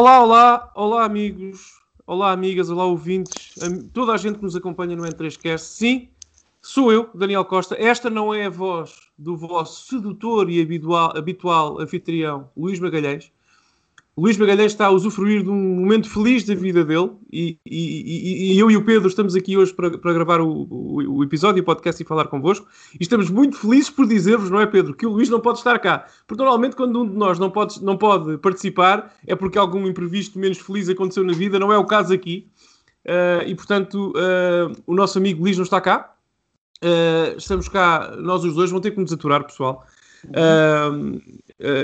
Olá, olá, olá amigos, olá amigas, olá ouvintes, toda a gente que nos acompanha no N3Cast. Sim, sou eu, Daniel Costa. Esta não é a voz do vosso sedutor e habitual, habitual anfitrião, Luís Magalhães. Luís Magalhães está a usufruir de um momento feliz da vida dele e, e, e, e eu e o Pedro estamos aqui hoje para, para gravar o, o, o, episódio, o podcast e falar convosco. E estamos muito felizes por dizer-vos, não é, Pedro, que o Luís não pode estar cá. Porque normalmente, quando um de nós não pode, não pode participar, é porque algum imprevisto menos feliz aconteceu na vida. Não é o caso aqui. Uh, e portanto, uh, o nosso amigo Luís não está cá. Uh, estamos cá, nós os dois, vão ter que nos aturar, pessoal. Uh,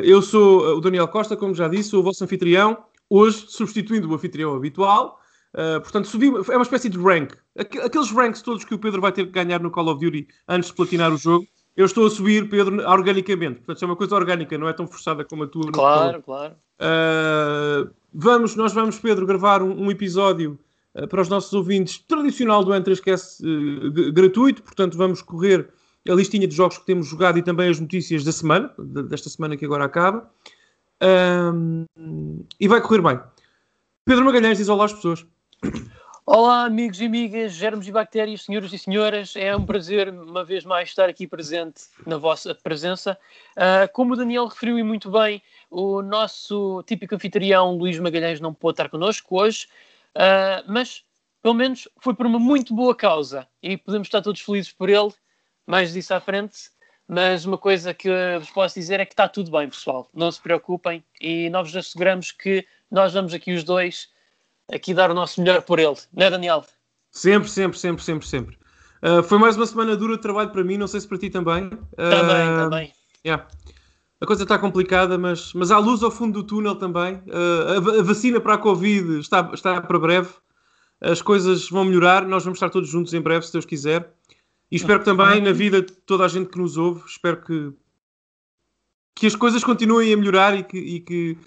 eu sou o Daniel Costa, como já disse, sou o vosso anfitrião, hoje substituindo o anfitrião habitual. Uh, portanto, subi, é uma espécie de rank. Aqueles ranks todos que o Pedro vai ter que ganhar no Call of Duty antes de platinar o jogo, eu estou a subir, Pedro, organicamente. Portanto, é uma coisa orgânica, não é tão forçada como a tua. Claro, claro. Uh, vamos, nós vamos, Pedro, gravar um, um episódio uh, para os nossos ouvintes tradicional do N3Cast gratuito. Portanto, vamos correr a listinha de jogos que temos jogado e também as notícias da semana, desta semana que agora acaba. Um, e vai correr bem. Pedro Magalhães diz olá às pessoas. Olá, amigos e amigas, germes e bactérias, senhoras e senhoras. É um prazer, uma vez mais, estar aqui presente na vossa presença. Uh, como o Daniel referiu e muito bem, o nosso típico anfitrião Luís Magalhães não pôde estar connosco hoje, uh, mas pelo menos foi por uma muito boa causa e podemos estar todos felizes por ele mais disso à frente. Mas uma coisa que vos posso dizer é que está tudo bem, pessoal. Não se preocupem e nós vos asseguramos que nós vamos aqui os dois aqui dar o nosso melhor por ele. Não é, Daniel? Sempre, sempre, sempre, sempre, sempre. Uh, foi mais uma semana dura de trabalho para mim, não sei se para ti também. Também, uh, também. Yeah. A coisa está complicada, mas, mas há luz ao fundo do túnel também. Uh, a, a, vacina para a Covid está, está para breve. As coisas vão melhorar. Nós vamos estar todos juntos em breve, se Deus quiser. E espero que também na vida de toda a gente que nos ouve, espero que, que as coisas continuem a melhorar e que, e que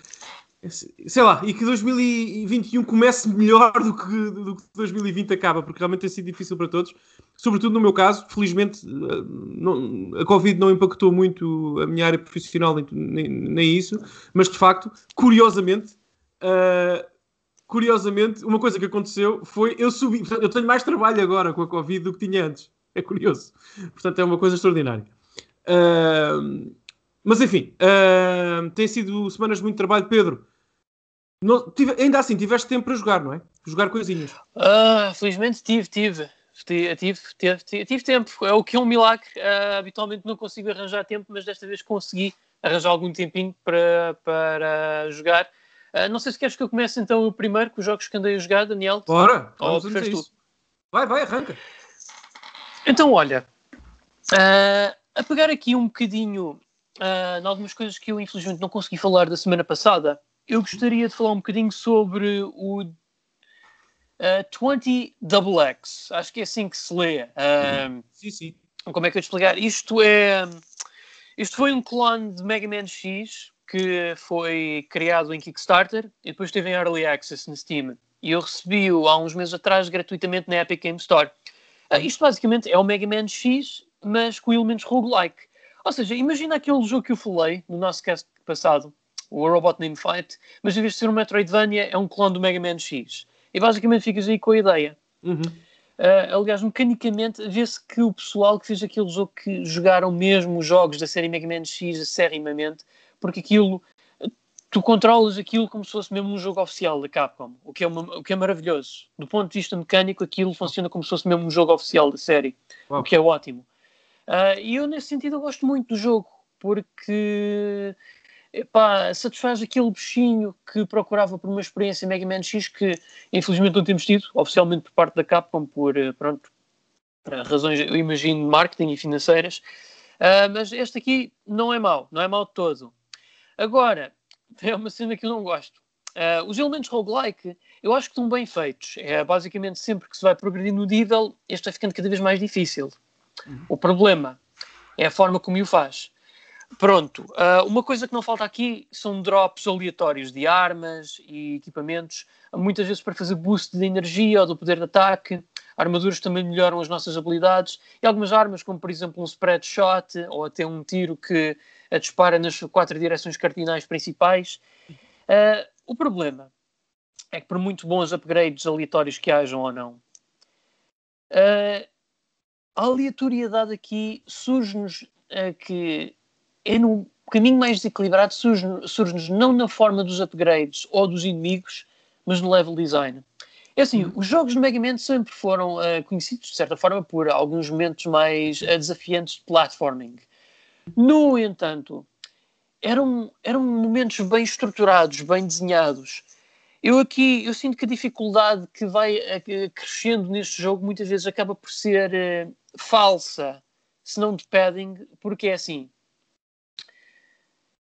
sei lá, e que 2021 comece melhor do que, do que 2020 acaba, porque realmente tem sido difícil para todos, sobretudo no meu caso, felizmente eh, não, a Covid não impactou muito a minha área profissional, nem, nem isso, mas de facto, curiosamente, uh, curiosamente, uma coisa que aconteceu foi eu subi, eu tenho mais trabalho agora com a Covid do que tinha antes. É curioso. Portanto, é uma coisa extraordinária. Uh, mas enfim, uh, tem sido semanas de muito trabalho, Pedro. Não, tive, ainda assim, tiveste tempo para jogar, não é? Jogar coisinhas. Uh, felizmente tive, tive. Tive, tive, tive, tive tempo. É o que é um milagre. Uh, habitualmente não consigo arranjar tempo, mas desta vez consegui arranjar algum tempinho para, para jogar. Uh, não sei se queres que eu comece então o primeiro com os jogos que andei a jogar, Daniel. Bora! Ou vamos Vai, vai, arranca. Então, olha, uh, a pegar aqui um bocadinho uh, em algumas coisas que eu infelizmente não consegui falar da semana passada, eu gostaria de falar um bocadinho sobre o uh, ah, 20XX. Acho que é assim que se lê. Uh, sim, sim. Como é que eu te explicar? Isto é. Isto foi um clone de Mega Man X que foi criado em Kickstarter e depois teve em Early Access no Steam. E eu recebi-o há uns meses atrás gratuitamente na Epic Game Store. Uh, isto basicamente é o Mega Man X, mas com elementos roguelike. Ou seja, imagina aquele jogo que eu falei no nosso cast passado, o Robot Name Fight, mas em vez de ser um Metroidvania, é um clone do Mega Man X. E basicamente ficas aí com a ideia. Uhum. Uh, aliás, mecanicamente, vê-se que o pessoal que fez aquele jogo que jogaram mesmo os jogos da série Mega Man X acerrimamente, porque aquilo tu controlas aquilo como se fosse mesmo um jogo oficial da Capcom, o que é, uma, o que é maravilhoso. Do ponto de vista mecânico, aquilo funciona como se fosse mesmo um jogo oficial da série, o que é ótimo. Uh, e eu, nesse sentido, eu gosto muito do jogo, porque epá, satisfaz aquele bichinho que procurava por uma experiência Mega Man X que, infelizmente, não temos tido, oficialmente por parte da Capcom, por, eh, pronto, razões, eu imagino, de marketing e financeiras. Uh, mas este aqui não é mau, não é mau de todo. Agora, é uma cena que eu não gosto. Uh, os elementos roguelike, eu acho que estão bem feitos. É basicamente sempre que se vai progredindo no nível, este vai ficando cada vez mais difícil. Uhum. O problema é a forma como o faz. Pronto, uh, uma coisa que não falta aqui são drops aleatórios de armas e equipamentos, muitas vezes para fazer boost de energia ou do poder de ataque. Armaduras também melhoram as nossas habilidades e algumas armas, como por exemplo um spread shot ou até um tiro que a dispara nas quatro direções cardinais principais. Uh, o problema é que por muito bons upgrades aleatórios que hajam ou não, uh, a aleatoriedade aqui surge-nos uh, que é no caminho mais desequilibrado, surge-nos surge não na forma dos upgrades ou dos inimigos, mas no level design. É assim, uhum. os jogos de Mega Man sempre foram uh, conhecidos, de certa forma, por alguns momentos mais desafiantes de platforming. No entanto, eram, eram momentos bem estruturados, bem desenhados. Eu aqui, eu sinto que a dificuldade que vai uh, crescendo neste jogo muitas vezes acaba por ser falsa, se não de padding, porque é assim.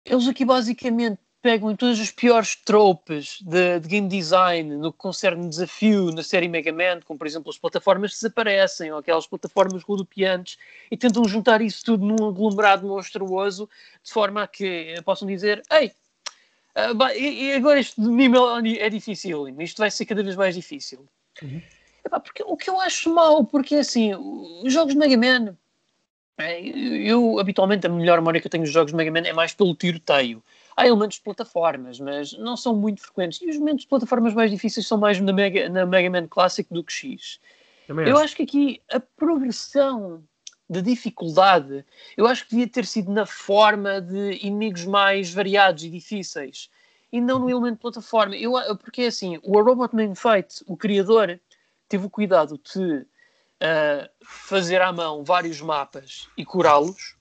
Eles aqui basicamente pegam em todas as piores tropes de, de, game design no que concerne desafio na série Mega Man, como por exemplo as plataformas que desaparecem ou aquelas plataformas rodopiantes, e tentam juntar isso tudo num aglomerado monstruoso de forma a que possam dizer: Ei, e agora este nível é difícil, isto vai ser cada vez mais difícil. Uhum. Epá, porque, o que eu acho mal, porque assim, os jogos de Mega Man. É, eu, habitualmente, a melhor memória que eu tenho dos jogos de Mega Man é mais pelo tiroteio há elementos de plataformas, mas não são muito frequentes. E os momentos de plataformas mais difíceis são mais na Mega, na Mega Man Classic do que X. Também eu acho que aqui a progressão de dificuldade, eu acho que devia ter sido na forma de inimigos mais variados e difíceis e não no elemento de plataforma. Eu, porque é assim, o Robot Named Fight, o criador, teve o cuidado de uh, fazer à mão vários mapas e curá-los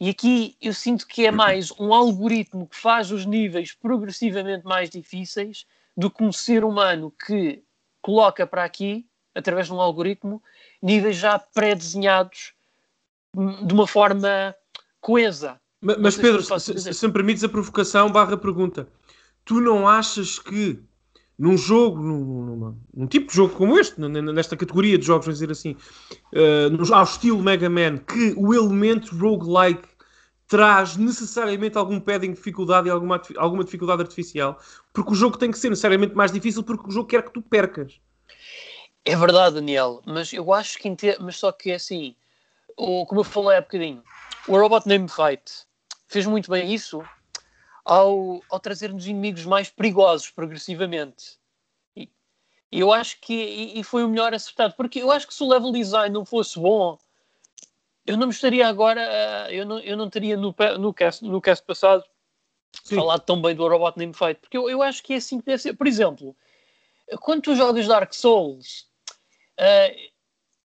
e aqui eu sinto que é mais um algoritmo que faz os níveis progressivamente mais difíceis do que um ser humano que coloca para aqui, através de um algoritmo, níveis já pré-desenhados de uma forma coesa. Mas, mas Pedro, se, se, me permites a provocação barra pergunta, tu não achas que num jogo, num, num, tipo de jogo como este, nesta categoria de jogos, vamos dizer assim, uh, ao estilo Mega Man, que o elemento roguelike traz necessariamente algum padding de dificuldade e alguma, alguma dificuldade artificial, porque o jogo tem que ser necessariamente mais difícil porque o jogo quer que tu percas. É verdade, Daniel, mas eu acho que, mas só que é assim, o, como eu falei há bocadinho, o Robot Name Fight fez muito bem isso ao, ao trazer-nos inimigos mais perigosos progressivamente. E, eu acho que e, e, foi o melhor acertado, porque eu acho que se o level design não fosse bom, eu não me estaria agora, uh, eu, não, eu não teria no, no, cast, no cast passado Sim. falado tão bem do Robot Name Fight, porque eu, eu acho que é assim que deve ser. Por exemplo, quando tu jogas Dark Souls, uh,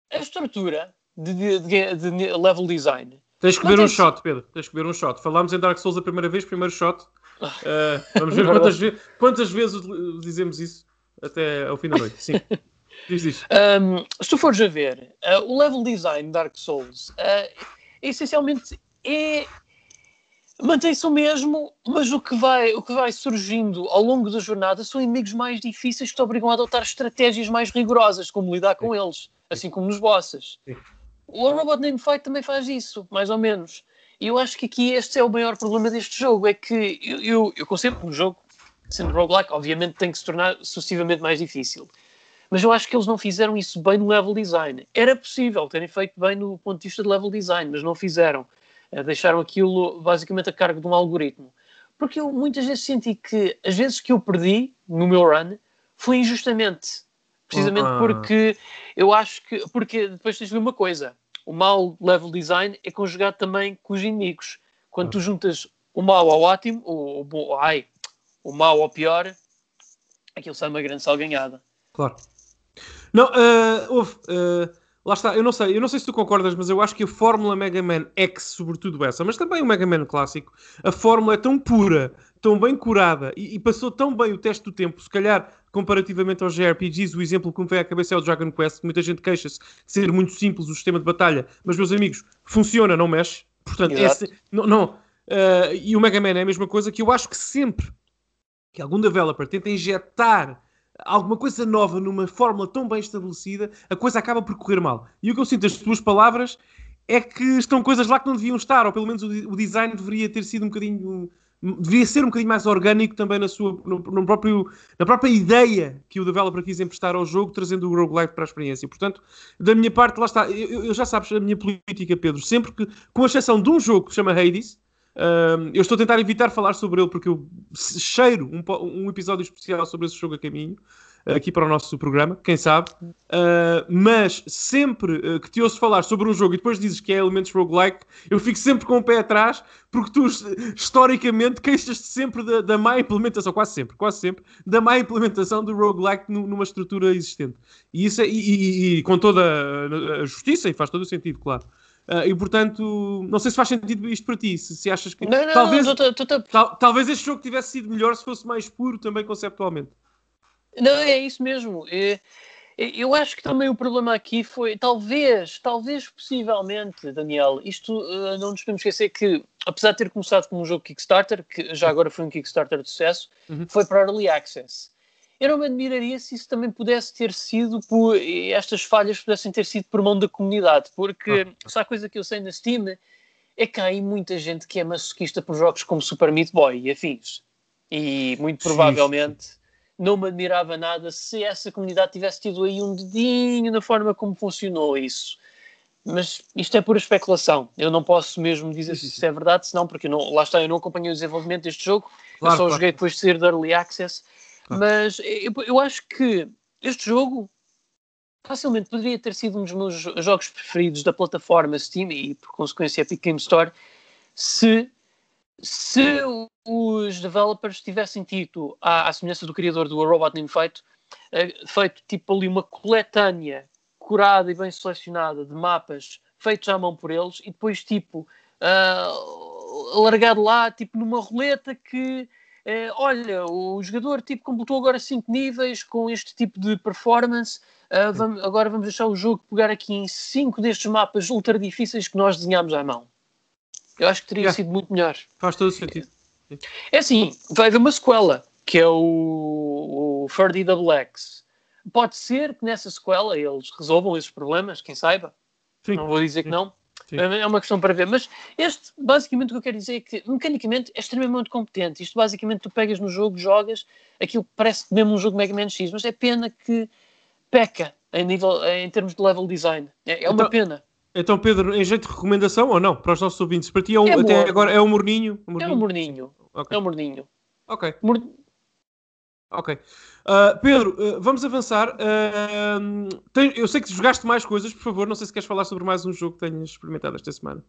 a estrutura de, de, de, de level design Tens que ver um shot, Pedro. Tens que ver um shot. Falámos em Dark Souls a primeira vez, primeiro shot. Uh, vamos ver quantas, ve quantas, vezes dizemos isso até ao fim da noite. Sim. Diz, diz. Um, se tu fores a ver, uh, o level design de Dark Souls uh, essencialmente é mantém-se o mesmo, mas o que, vai, o que vai surgindo ao longo da jornada são inimigos mais difíceis que te obrigam a adotar estratégias mais rigorosas, como lidar com Sim. eles, assim como nos bosses. Sim. O Robot Name Fight também faz isso, mais ou menos. E eu acho que aqui este é o maior problema deste jogo, é que eu, eu, eu conceito um jogo, sendo roguelike, obviamente tem que se tornar sucessivamente mais difícil. Mas eu acho que eles não fizeram isso bem no level design. Era possível terem feito bem no ponto de vista de level design, mas não fizeram. Eh, deixaram aquilo basicamente a cargo de um algoritmo. Porque eu muitas vezes senti que as vezes que eu perdi no meu run foi injustamente. Precisamente -huh. porque eu acho que. Porque depois tens de ver uma coisa: o mau level design é conjugado também com os inimigos. Quando tu juntas o mau ao ótimo, o, o, ai, o mau ao pior, aquilo sai uma grande salganhada. Claro. Não, uh, houve. Uh, lá está, eu não sei, eu não sei se tu concordas, mas eu acho que a fórmula Mega Man X, sobretudo essa, mas também o Mega Man clássico, a fórmula é tão pura, tão bem curada e, e passou tão bem o teste do tempo, se calhar comparativamente aos JRPGs, o exemplo que me vem à cabeça é o Dragon Quest, muita gente queixa-se de ser muito simples o sistema de batalha, mas meus amigos, funciona, não mexe. Portanto, esse, não, não uh, e o Mega Man é a mesma coisa que eu acho que sempre que algum developer tenta injetar alguma coisa nova numa fórmula tão bem estabelecida, a coisa acaba por correr mal. E o que eu sinto das tuas palavras é que estão coisas lá que não deviam estar, ou pelo menos o, design deveria ter sido um bocadinho devia ser um bocadinho mais orgânico também na sua no, no, próprio, na própria ideia que o developer quis emprestar ao jogo, trazendo o roguelike para a experiência. Portanto, da minha parte, lá está, eu, eu já sabes a minha política, Pedro, sempre que, com exceção de um jogo que se chama Hades, Uh, eu estou a tentar evitar falar sobre ele porque eu cheiro um, um episódio especial sobre esse jogo a caminho aqui para o nosso programa, quem sabe. Uh, mas sempre uh, que te ouço falar sobre um jogo e depois dizes que é elementos roguelike, eu fico sempre com o pé atrás, porque tu historicamente queixas-te sempre da, da, má implementação, quase sempre, quase sempre, da má implementação do roguelike numa estrutura existente. E, isso é, e, e, e com toda a, a justiça, e faz todo o sentido, claro. Uh, e portanto, não sei se faz sentido isto para ti. Se, se achas que não, não, talvez, não, tô, tô, tô... Tal, talvez este jogo tivesse sido melhor se fosse mais puro também conceptualmente. Não, é isso mesmo. Eu acho que também o problema aqui foi, talvez, talvez possivelmente, Daniel, isto uh, não nos podemos esquecer que, apesar de ter começado como um jogo Kickstarter, que já agora foi um Kickstarter de sucesso, uhum. foi para Early Access. Eu não me admiraria se isso também pudesse ter sido por estas falhas pudessem ter sido por mão da comunidade, porque ah. se há coisa que eu sei na Steam é que há aí muita gente que é masoquista por jogos como Super Meat Boy e afins. E muito provavelmente não me admirava nada se essa comunidade tivesse tido aí um dedinho na forma como funcionou isso. Mas isto é pura especulação. Eu não posso mesmo dizer se isso é verdade, senão, porque não, lá está, eu não acompanhei o desenvolvimento deste jogo, claro, eu só claro. joguei depois de ser de Early Access. Claro. Mas eu, eu acho que este jogo facilmente poderia ter sido um dos meus jogos preferidos da plataforma Steam e, por consequência, Epic Game Store, se se os developers tivessem tido, à, à semelhança do criador do A Robot Named Fate, uh, feito tipo ali uma coletânea curada e bem selecionada de mapas feitos à mão por eles e depois tipo uh, largado lá tipo numa roleta que uh, olha, o jogador tipo completou agora 5 níveis com este tipo de performance uh, vamos, agora vamos deixar o jogo pegar aqui em 5 destes mapas ultra difíceis que nós desenhamos à mão eu acho que teria yeah. sido muito melhor. Faz todo o sentido. É assim, vai haver uma sequela, que é o, o Ferdy. Pode ser que nessa sequela eles resolvam esses problemas, quem saiba. Sim. Não vou dizer que não. Sim. É uma questão para ver. Mas este, basicamente, o que eu quero dizer é que, mecanicamente, é extremamente competente. Isto, basicamente, tu pegas no jogo, jogas, aquilo parece mesmo um jogo Mega Man X, mas é pena que peca em, nível, em termos de level design. É, é uma então, pena. Então, Pedro, em jeito de recomendação ou não? Para os nossos ouvintes, para ti é um, é até agora é um morninho? Um morninho? É um morninho. Okay. É um morninho. Ok. Mor... Ok. Uh, Pedro, uh, vamos avançar. Uh, tem, eu sei que jogaste mais coisas, por favor, não sei se queres falar sobre mais um jogo que tenhas experimentado esta semana.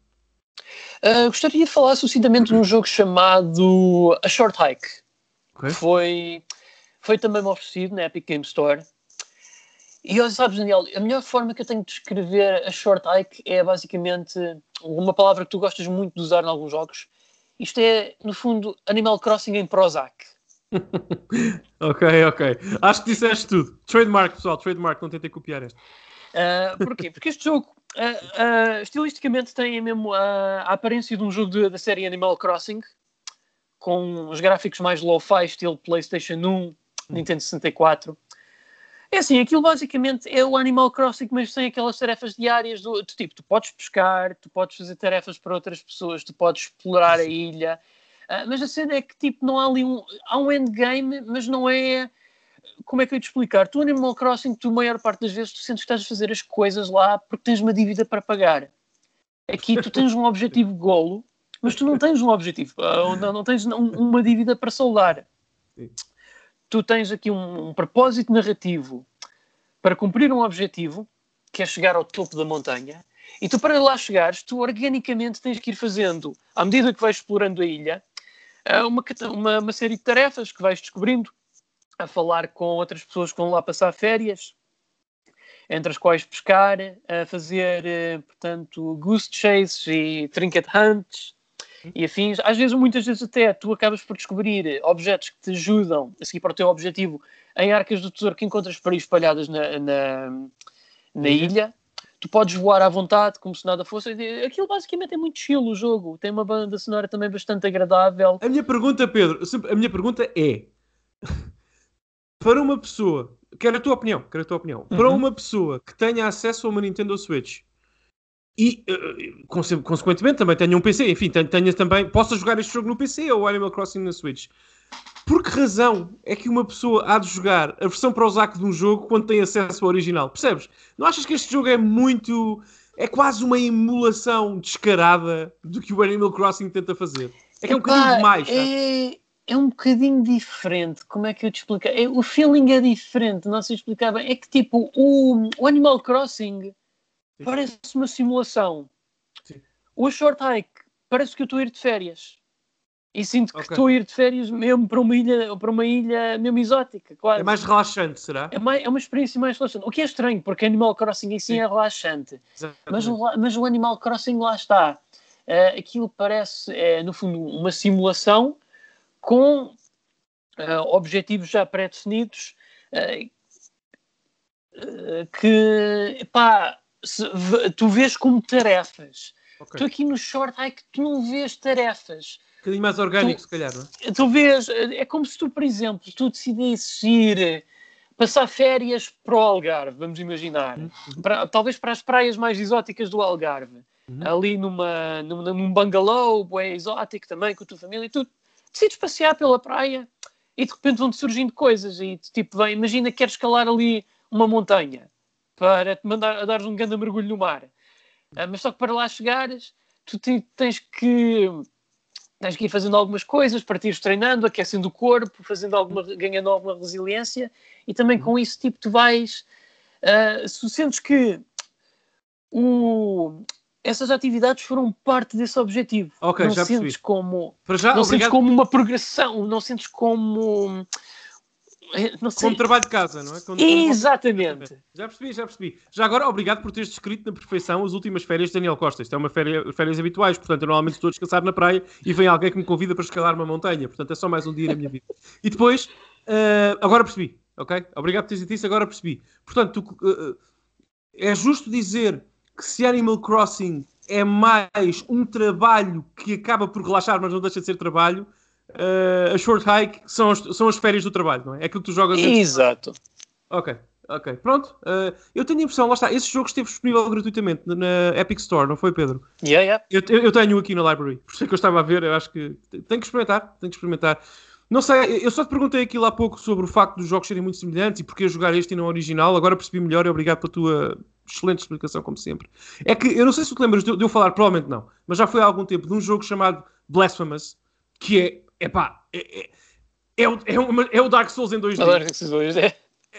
gostaria de falar sucintamente de um jogo chamado A Short Hike. Okay. Foi, foi também oferecido na Epic Game Store. E olha, sabes, Daniel, a melhor forma que eu tenho de descrever a short hike é basicamente uma palavra que tu gostas muito de usar em alguns jogos. Isto é, no fundo, Animal Crossing em Prozac. ok, ok. Acho que disseste tudo. Trademark, pessoal, trademark, não tentei copiar este. Uh, porquê? Porque este jogo, uh, uh, estilisticamente, tem mesmo a aparência de um jogo de, da série Animal Crossing, com os gráficos mais low-fi, estilo PlayStation 1, Nintendo 64. É assim, aquilo basicamente é o Animal Crossing, mas sem aquelas tarefas diárias do, do, tipo, tu podes pescar, tu podes fazer tarefas para outras pessoas, tu podes explorar a ilha, uh, mas a cena é que tipo, não há ali um, há um endgame, mas não é, como é que eu ia te explicar? Tu Animal Crossing, tu a maior parte das vezes tu sentes que estás a fazer as coisas lá porque tens uma dívida para pagar. Aqui tu tens um objetivo golo, mas tu não tens um objetivo, uh, não, não tens um, uma dívida para soldar. Tu tens aqui um, um propósito narrativo para cumprir um objetivo, que é chegar ao topo da montanha, e tu, para lá chegares, tu organicamente tens que ir fazendo, à medida que vais explorando a ilha, eh, uma, uma, uma, série de tarefas que vais descobrindo, a falar com outras pessoas que vão lá passar férias, entre as quais pescar, a fazer, eh, portanto, goose chases e trinket hunts, e afins. Às vezes, muitas vezes até, tu acabas por descobrir objetos que te ajudam a seguir para o teu objetivo em arcas do tesouro que encontras por aí espalhadas na, na, na ilha. Tu podes voar à vontade, como se nada fosse. Aquilo basicamente é muito chill o jogo. Tem uma banda sonora também bastante agradável. A minha pergunta, Pedro, a minha pergunta é: para uma pessoa, quero a tua opinião, quero a tua opinião, uhum. para uma pessoa que tenha acesso a uma Nintendo Switch e, uh, consequentemente, também tenha um PC. Enfim, tenha, tenha também. Possa jogar este jogo no PC ou Animal Crossing na Switch. Por que razão é que uma pessoa há de jogar a versão para o Zac de um jogo quando tem acesso ao original? Percebes? Não achas que este jogo é muito. é quase uma emulação descarada do que o Animal Crossing tenta fazer. É que é um bocadinho demais. É, é um bocadinho diferente. Como é que eu te explico? É, o feeling é diferente, não sei explicar bem. É que tipo, o, o Animal Crossing. Parece uma simulação. Sim. O Short Hike parece que eu estou a ir de férias. E sinto que Ok. estou a ir de férias mesmo para uma ilha, para uma ilha mesmo exótica, quase. É mais relaxante, será? É, mais- é uma experiência mais relaxante. O que é estranho, porque Animal Crossing em si é relaxante. Mas, mas o Animal Crossing lá está. Eh, aquilo parece, é, no fundo, uma simulação com eh, objetivos já pré-definidos eh, que, pá, se tu vês como tarefas. Ok. Tu aqui no Short Hike, tu não vês tarefas. Um bocadinho mais orgânico, se calhar, não é? Tu vês, é como se tu, por exemplo, tu decidisses ir eh, passar férias para o Algarve, vamos imaginar. Para- talvez para as praias mais exóticas do Algarve. Uhum. Ali numa, num, num bungalow, é exótico também, com a tua família, e tu decides passear pela praia e de repente vão-te surgindo coisas. E tipo, vem, imagina que queres escalar ali uma montanha para te mandar a dares um grande mergulho no mar. Ah, mas só que para lá chegares, tu te- tens que tens que ir fazendo algumas coisas, para te ires treinando, aquecendo o corpo, fazendo alguma, ganhando alguma resiliência, e também com isso, tipo, tu vais. ah, se tu sentes que o, essas atividades foram parte desse objetivo. Ok, não já sentes percebi. como. Já, não sentes obrigado como uma progressão, não sentes como. Eh, Não sei. como trabalho de casa, não é? Quando- Exatamente. Já percebi, já percebi. Já agora, obrigado por teres descrito na perfeição as últimas férias de Daniel Costa. Isto é uma férias, férias habituais, portanto, eu normalmente estou a descansar na praia e vem alguém que me convida para escalar uma montanha. Portanto, é só mais um dia na minha vida. E depois, ah, agora percebi, ok? Obrigado por teres dito isso, agora percebi. Portanto, tu, ah, é justo dizer que se Animal Crossing é mais um trabalho que acaba por relaxar, mas não deixa de ser trabalho, ah, a Short Hike são as, são as férias do trabalho, não é? É aquilo que tu jogas Exato. Ok, ok. Pronto. Uh, eu tenho a impressão, lá está, esse jogo esteve disponível gratuitamente na- Epic Store, não foi, Pedro? Yeah, yeah. Eu, eu- eu tenho aqui na library, por isso é que eu estava a ver, eu acho que tenho que experimentar, tenho que experimentar. Não sei, eu só te perguntei aquilo há pouco sobre o facto dos jogos serem muito semelhantes e porque jogar este e não o original, agora percebi melhor e obrigado pela tua excelente explicação, como sempre. É que, eu não sei se tu te lembras de eu falar, provavelmente não, mas já foi há algum tempo de um jogo chamado Blasphemous, que é, epá, é, é, é, o, é, uma- é o Dark Souls em 2D. Adoro esses dois. É.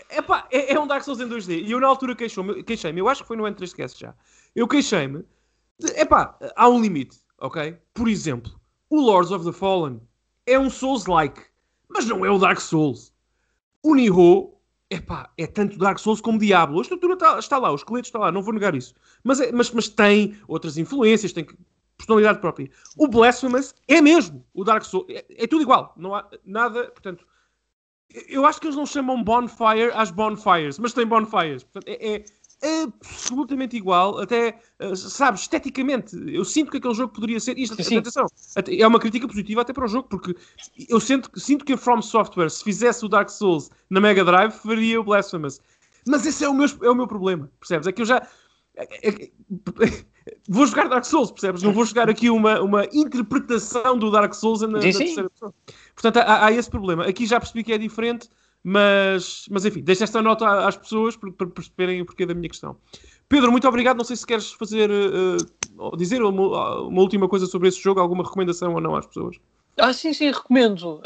Epá, é, é um Dark Souls em 2D. E eu na altura queixei-me, eu acho que foi no N3Cast já. Eu queixei-me, epá, há um limite, ok? Por exemplo, o Lords of the Fallen é um Souls-like, mas não é o Dark Souls. O Nioh, epá, é tanto Dark Souls como Diablo. A estrutura está, está lá, o esqueleto está lá, não vou negar isso. Mas, é- mas, mas tem outras influências, tem que- personalidade própria. O Blasphemous é mesmo o Dark Souls. É, é tudo igual, não há nada, portanto... Eu acho que eles não chamam bonfire às bonfires, mas tem bonfires. Portanto, é, é absolutamente igual, até, eh, sabes, esteticamente. Eu sinto que aquele jogo poderia ser. Isto, Sim. atenção, é uma crítica positiva até para o jogo, porque eu sinto, sinto que a From Software, se fizesse o Dark Souls na Mega Drive, faria o Blasphemous. Mas esse é o meu, é o meu problema, percebes? É que eu já. é- é- vou jogar Dark Souls, percebes? Não vou jogar aqui uma, uma interpretação do Dark Souls na, na terceira pessoa. Portanto, há, há esse problema. Aqui já percebi que é diferente, mas, mas enfim, deixo esta nota às pessoas para, perceberem o porquê da minha questão. Pedro, muito obrigado. Não sei se queres fazer, ou dizer uma, uma última coisa sobre esse jogo, alguma recomendação ou não às pessoas. Ah, sim, sim, recomendo.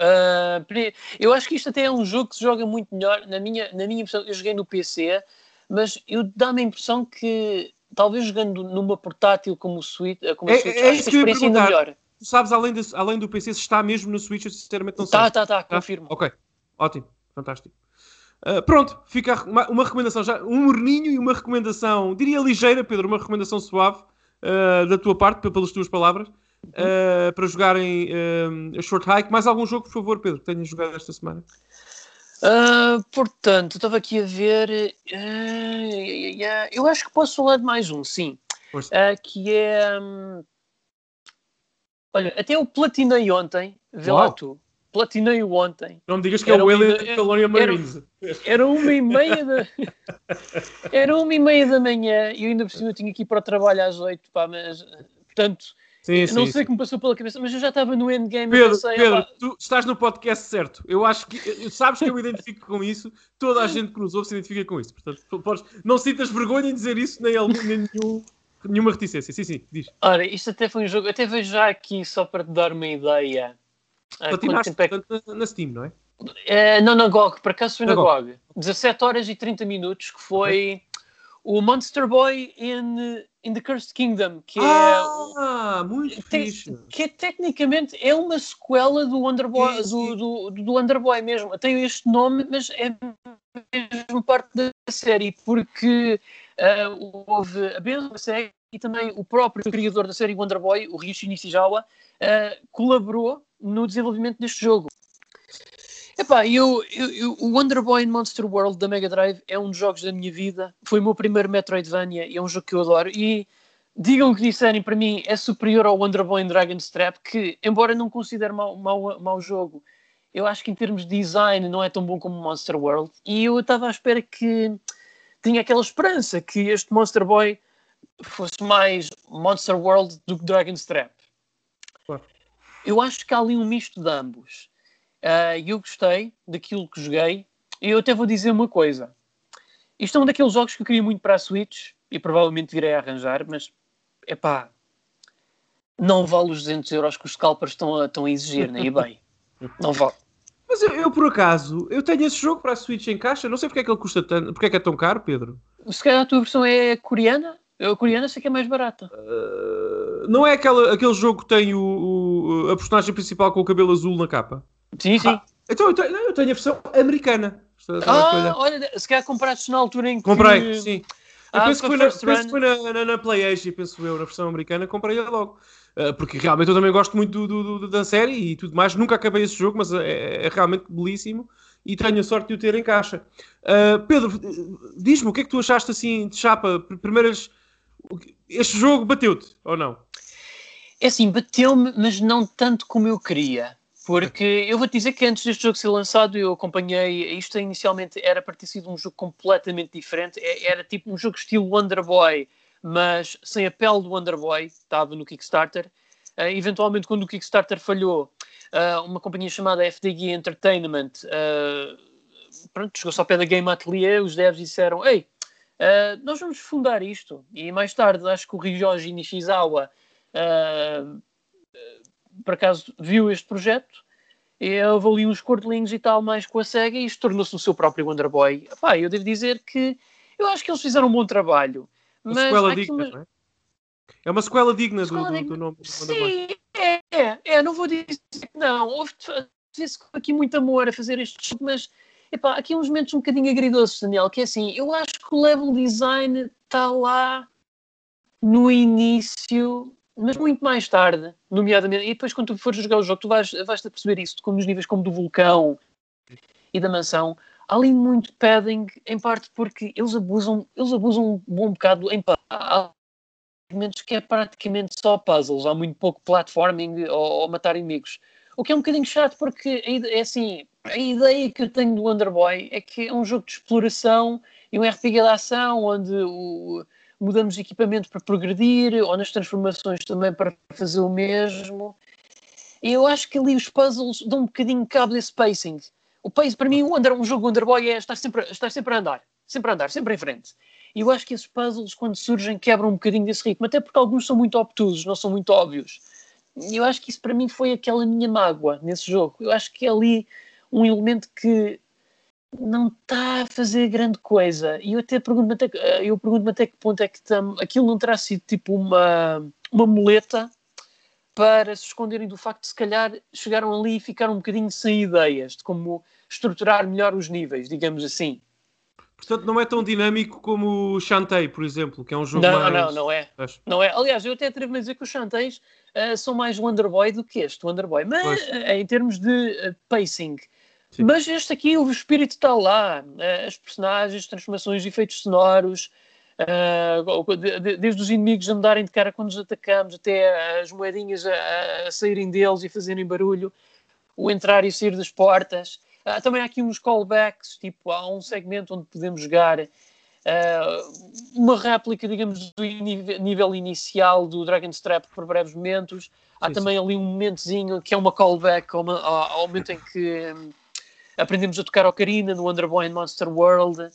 Pri- eu acho que isto até é um jogo que se joga muito melhor. Na minha, na minha impressão, eu joguei no PC, mas eu dá-me a impressão que talvez jogando numa portátil como o Switch, ah, como É- Switch, é acho isso que a experiência ainda melhor. Tu sabes, além, desse- além do PC, se está mesmo no Switch, eu sinceramente não sei. Tá, tá, tá, Tá? confirmo. Ok, ótimo, fantástico. Uh, pronto, fica uma, uma recomendação já, um morninho e uma recomendação, diria ligeira, Pedro, uma recomendação suave uh, da tua parte, pe- pelas tuas palavras, uh, para jogarem a Short Hike. Mais algum jogo, por favor, Pedro, que tenhas jogado esta semana? Ah, portanto, estava aqui a ver. ah, eu acho que posso falar de mais um, sim. Ah, que é. hum, olha, até eu platinei ontem. Vê lá Uau. tu. Platinei ontem. Não me digas que Era é o ideia- Colonial era- Marines. Era uma e meia da. Era uma e meia da manhã e eu ainda por cima tinha que ir para o trabalho às oito, pá, mas. Portanto, Sim, eu não sim, sei o que me passou pela cabeça, mas eu já estava no endgame Pedro, pensei, Pedro, "Epá, tu estás no podcast certo. Eu acho que sabes que eu me identifico com isso. Toda a gente que nos ouve se identifica com isso. Portanto, podes, não sintas vergonha em dizer isso, nem, algum- nem nenhum. Nenhuma reticência, sim, sim, diz. Ora, isto até foi um jogo, até vejo já aqui só para te dar uma ideia. Ah, Patinaste, é que... na, na Steam, não é? Uh, não, na GOG, por acaso foi na, na GOG. GOG. 17 horas e 30 minutos, que foi okay. O Monster Boy in, in the Cursed Kingdom, que ah, é muito fixe. que é, tecnicamente é uma sequela do Wonder Boy, do, do, do Wonder Boy mesmo. Tem este nome, mas é mesmo parte da série, porque uh, houve a mesma série e também o próprio criador da série Wonder Boy, o Ryuichi Nishizawa, uh, colaborou no desenvolvimento deste jogo. Epá, eu, eu, eu, o Wonder Boy Monster World da Mega Drive é um dos jogos da minha vida. Foi o meu primeiro Metroidvania e é um jogo que eu adoro. E digam o que disserem, para mim é superior ao Wonder Boy Dragon's Trap, que, embora não considere mau, mau, mau jogo, eu acho que em termos de design não é tão bom como Monster World. E eu estava à espera que tinha aquela esperança que este Monster Boy fosse mais Monster World do que Dragon's Trap. Claro. Eu acho que há ali um misto de ambos. Uh, eu gostei daquilo que joguei. E eu até vou dizer uma coisa. Isto é um daqueles jogos que eu queria muito para a Switch e provavelmente irei arranjar, mas é pá, não vale os 200 euros que os scalpers estão a, estão a exigir na eBay. Não vale. Mas eu, eu, por acaso, eu tenho esse jogo para a Switch em caixa, não sei porque é que ele custa tanto, porque é que é tão caro, Pedro. Se calhar a tua versão é coreana? A coreana sei que é mais barata. Uh, não é aquela, aquele jogo que tem o, o, a personagem principal com o cabelo azul na capa? Sim, sim. Ah, então eu tenho, eu tenho, a versão americana. Ah, olha, se calhar compraste na altura em que. Comprei, sim. Eu ah, penso, que foi, na, penso foi na, na, na PlayAsia, penso eu, na versão americana, comprei-a logo. Uh, porque realmente eu também gosto muito do, do, do, da série e tudo mais. Nunca acabei esse jogo, mas é, é realmente belíssimo e tenho a sorte de o ter em caixa. Uh, Pedro, diz-me o que é que tu achaste assim de chapa? Primeiras. Este jogo bateu-te ou não? É assim, bateu-me, mas não tanto como eu queria. Porque eu vou-te dizer que antes deste jogo ser lançado, eu acompanhei. Isto inicialmente era para ter sido um jogo completamente diferente. É, era tipo um jogo estilo Wonder Boy, mas sem a pele do Wonder Boy. Estava no Kickstarter. Uh, eventualmente, quando o Kickstarter falhou, uh, uma companhia chamada FDG Entertainment uh, pronto, chegou-se ao pé da Game Atelier. Os devs disseram: Ei, nós vamos fundar isto. E mais tarde, acho que o Ryoji Nishizawa por acaso viu este projeto e houve ali uns cortelinhos e tal mais com a SEGA e isto tornou-se o seu próprio Wonder Boy. Epá, eu devo dizer que eu acho que eles fizeram um bom trabalho. Uma mas sequela digna, uma... não é? É uma sequela digna, sequela do, digna. do, nome do Wonder Boy. Sim, é, é, é, não vou dizer que não. Houve aqui muito amor a fazer este jogo, mas epá, aqui uns momentos um bocadinho agridoces, Daniel, que é assim, eu acho que o level design está lá no início mas muito mais tarde, nomeadamente, e depois quando tu fores jogar o jogo, tu vais, vais perceber isso, como nos níveis como do vulcão e da mansão, há ali muito padding, em parte porque eles abusam, eles abusam um bom bocado em há momentos que é praticamente só puzzles, há muito pouco platforming ou, ou matar inimigos. O que é um bocadinho chato porque é assim, a ideia que eu tenho do Underboy é que é um jogo de exploração e um RPG de ação onde o, mudamos equipamento para progredir, ou nas transformações também para fazer o mesmo. E eu acho que ali os puzzles dão um bocadinho cabo desse pacing. O pace, para mim, um, um jogo Underboy é estar sempre, estar sempre a andar, sempre a andar, sempre em frente. E eu acho que esses puzzles, quando surgem, quebram um bocadinho desse ritmo, até porque alguns são muito obtusos, não são muito óbvios. E eu acho que isso para mim foi aquela minha mágoa nesse jogo. Eu acho que é ali um elemento que não está a fazer grande coisa. E eu até pergunto-me até, eh, eu pergunto até que ponto é que tam, aquilo não terá sido tipo uma, uma muleta para se esconderem do facto de se calhar chegaram ali e ficaram um bocadinho sem ideias de como estruturar melhor os níveis, digamos assim. Portanto, não é tão dinâmico como o Shantae, por exemplo, que é um jogo não, mais... Não, não é. Não é. Aliás, eu até atrevo-me a dizer que os Shantaes uh, são mais Wonder Boy do que este Wonder Boy. Mas, uh, em termos de uh, pacing, Sim. Mas este aqui, o espírito está lá. Eh, as personagens, transformações, efeitos sonoros, uh, desde os inimigos a mudarem de cara quando os atacamos, até as moedinhas a, a saírem deles e fazerem barulho, o entrar e sair das portas. Também há aqui uns callbacks, tipo, há um segmento onde podemos jogar uh, uma réplica, digamos, do nível inicial do Dragon's Trap por breves momentos. Há também ali um momentozinho que é uma callback ao, ao momento em que aprendemos a tocar ocarina no Wonder Boy Monster World.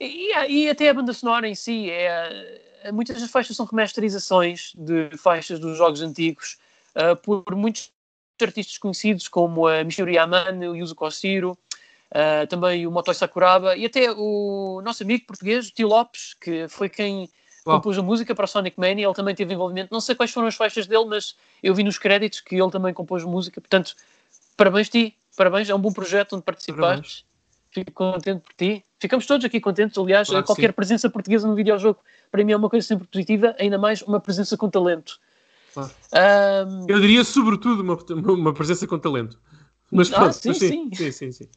E, e, até a banda sonora em si, é, muitas das faixas são remasterizações de faixas dos jogos antigos uh, por muitos artistas conhecidos como a Michiru Yamane, o Yuzo Koshiro, uh, também o Motoi Sakuraba e até o nosso amigo português, Tio Lopes, que foi quem compôs a música para o Sonic Mania, ele também teve envolvimento. Não sei quais foram as faixas dele, mas eu vi nos créditos que ele também compôs música. Portanto, parabéns ti, parabéns, é um bom projeto onde participaste. Fico contente por ti. Ficamos todos aqui contentes, aliás, claro qualquer sim. presença portuguesa no videojogo para mim é uma coisa sempre positiva, ainda mais uma presença com talento. Claro. Um... Eu diria sobretudo uma, uma presença com talento. Mas ah, pronto, ah, sim, sim. sim, sim, sim.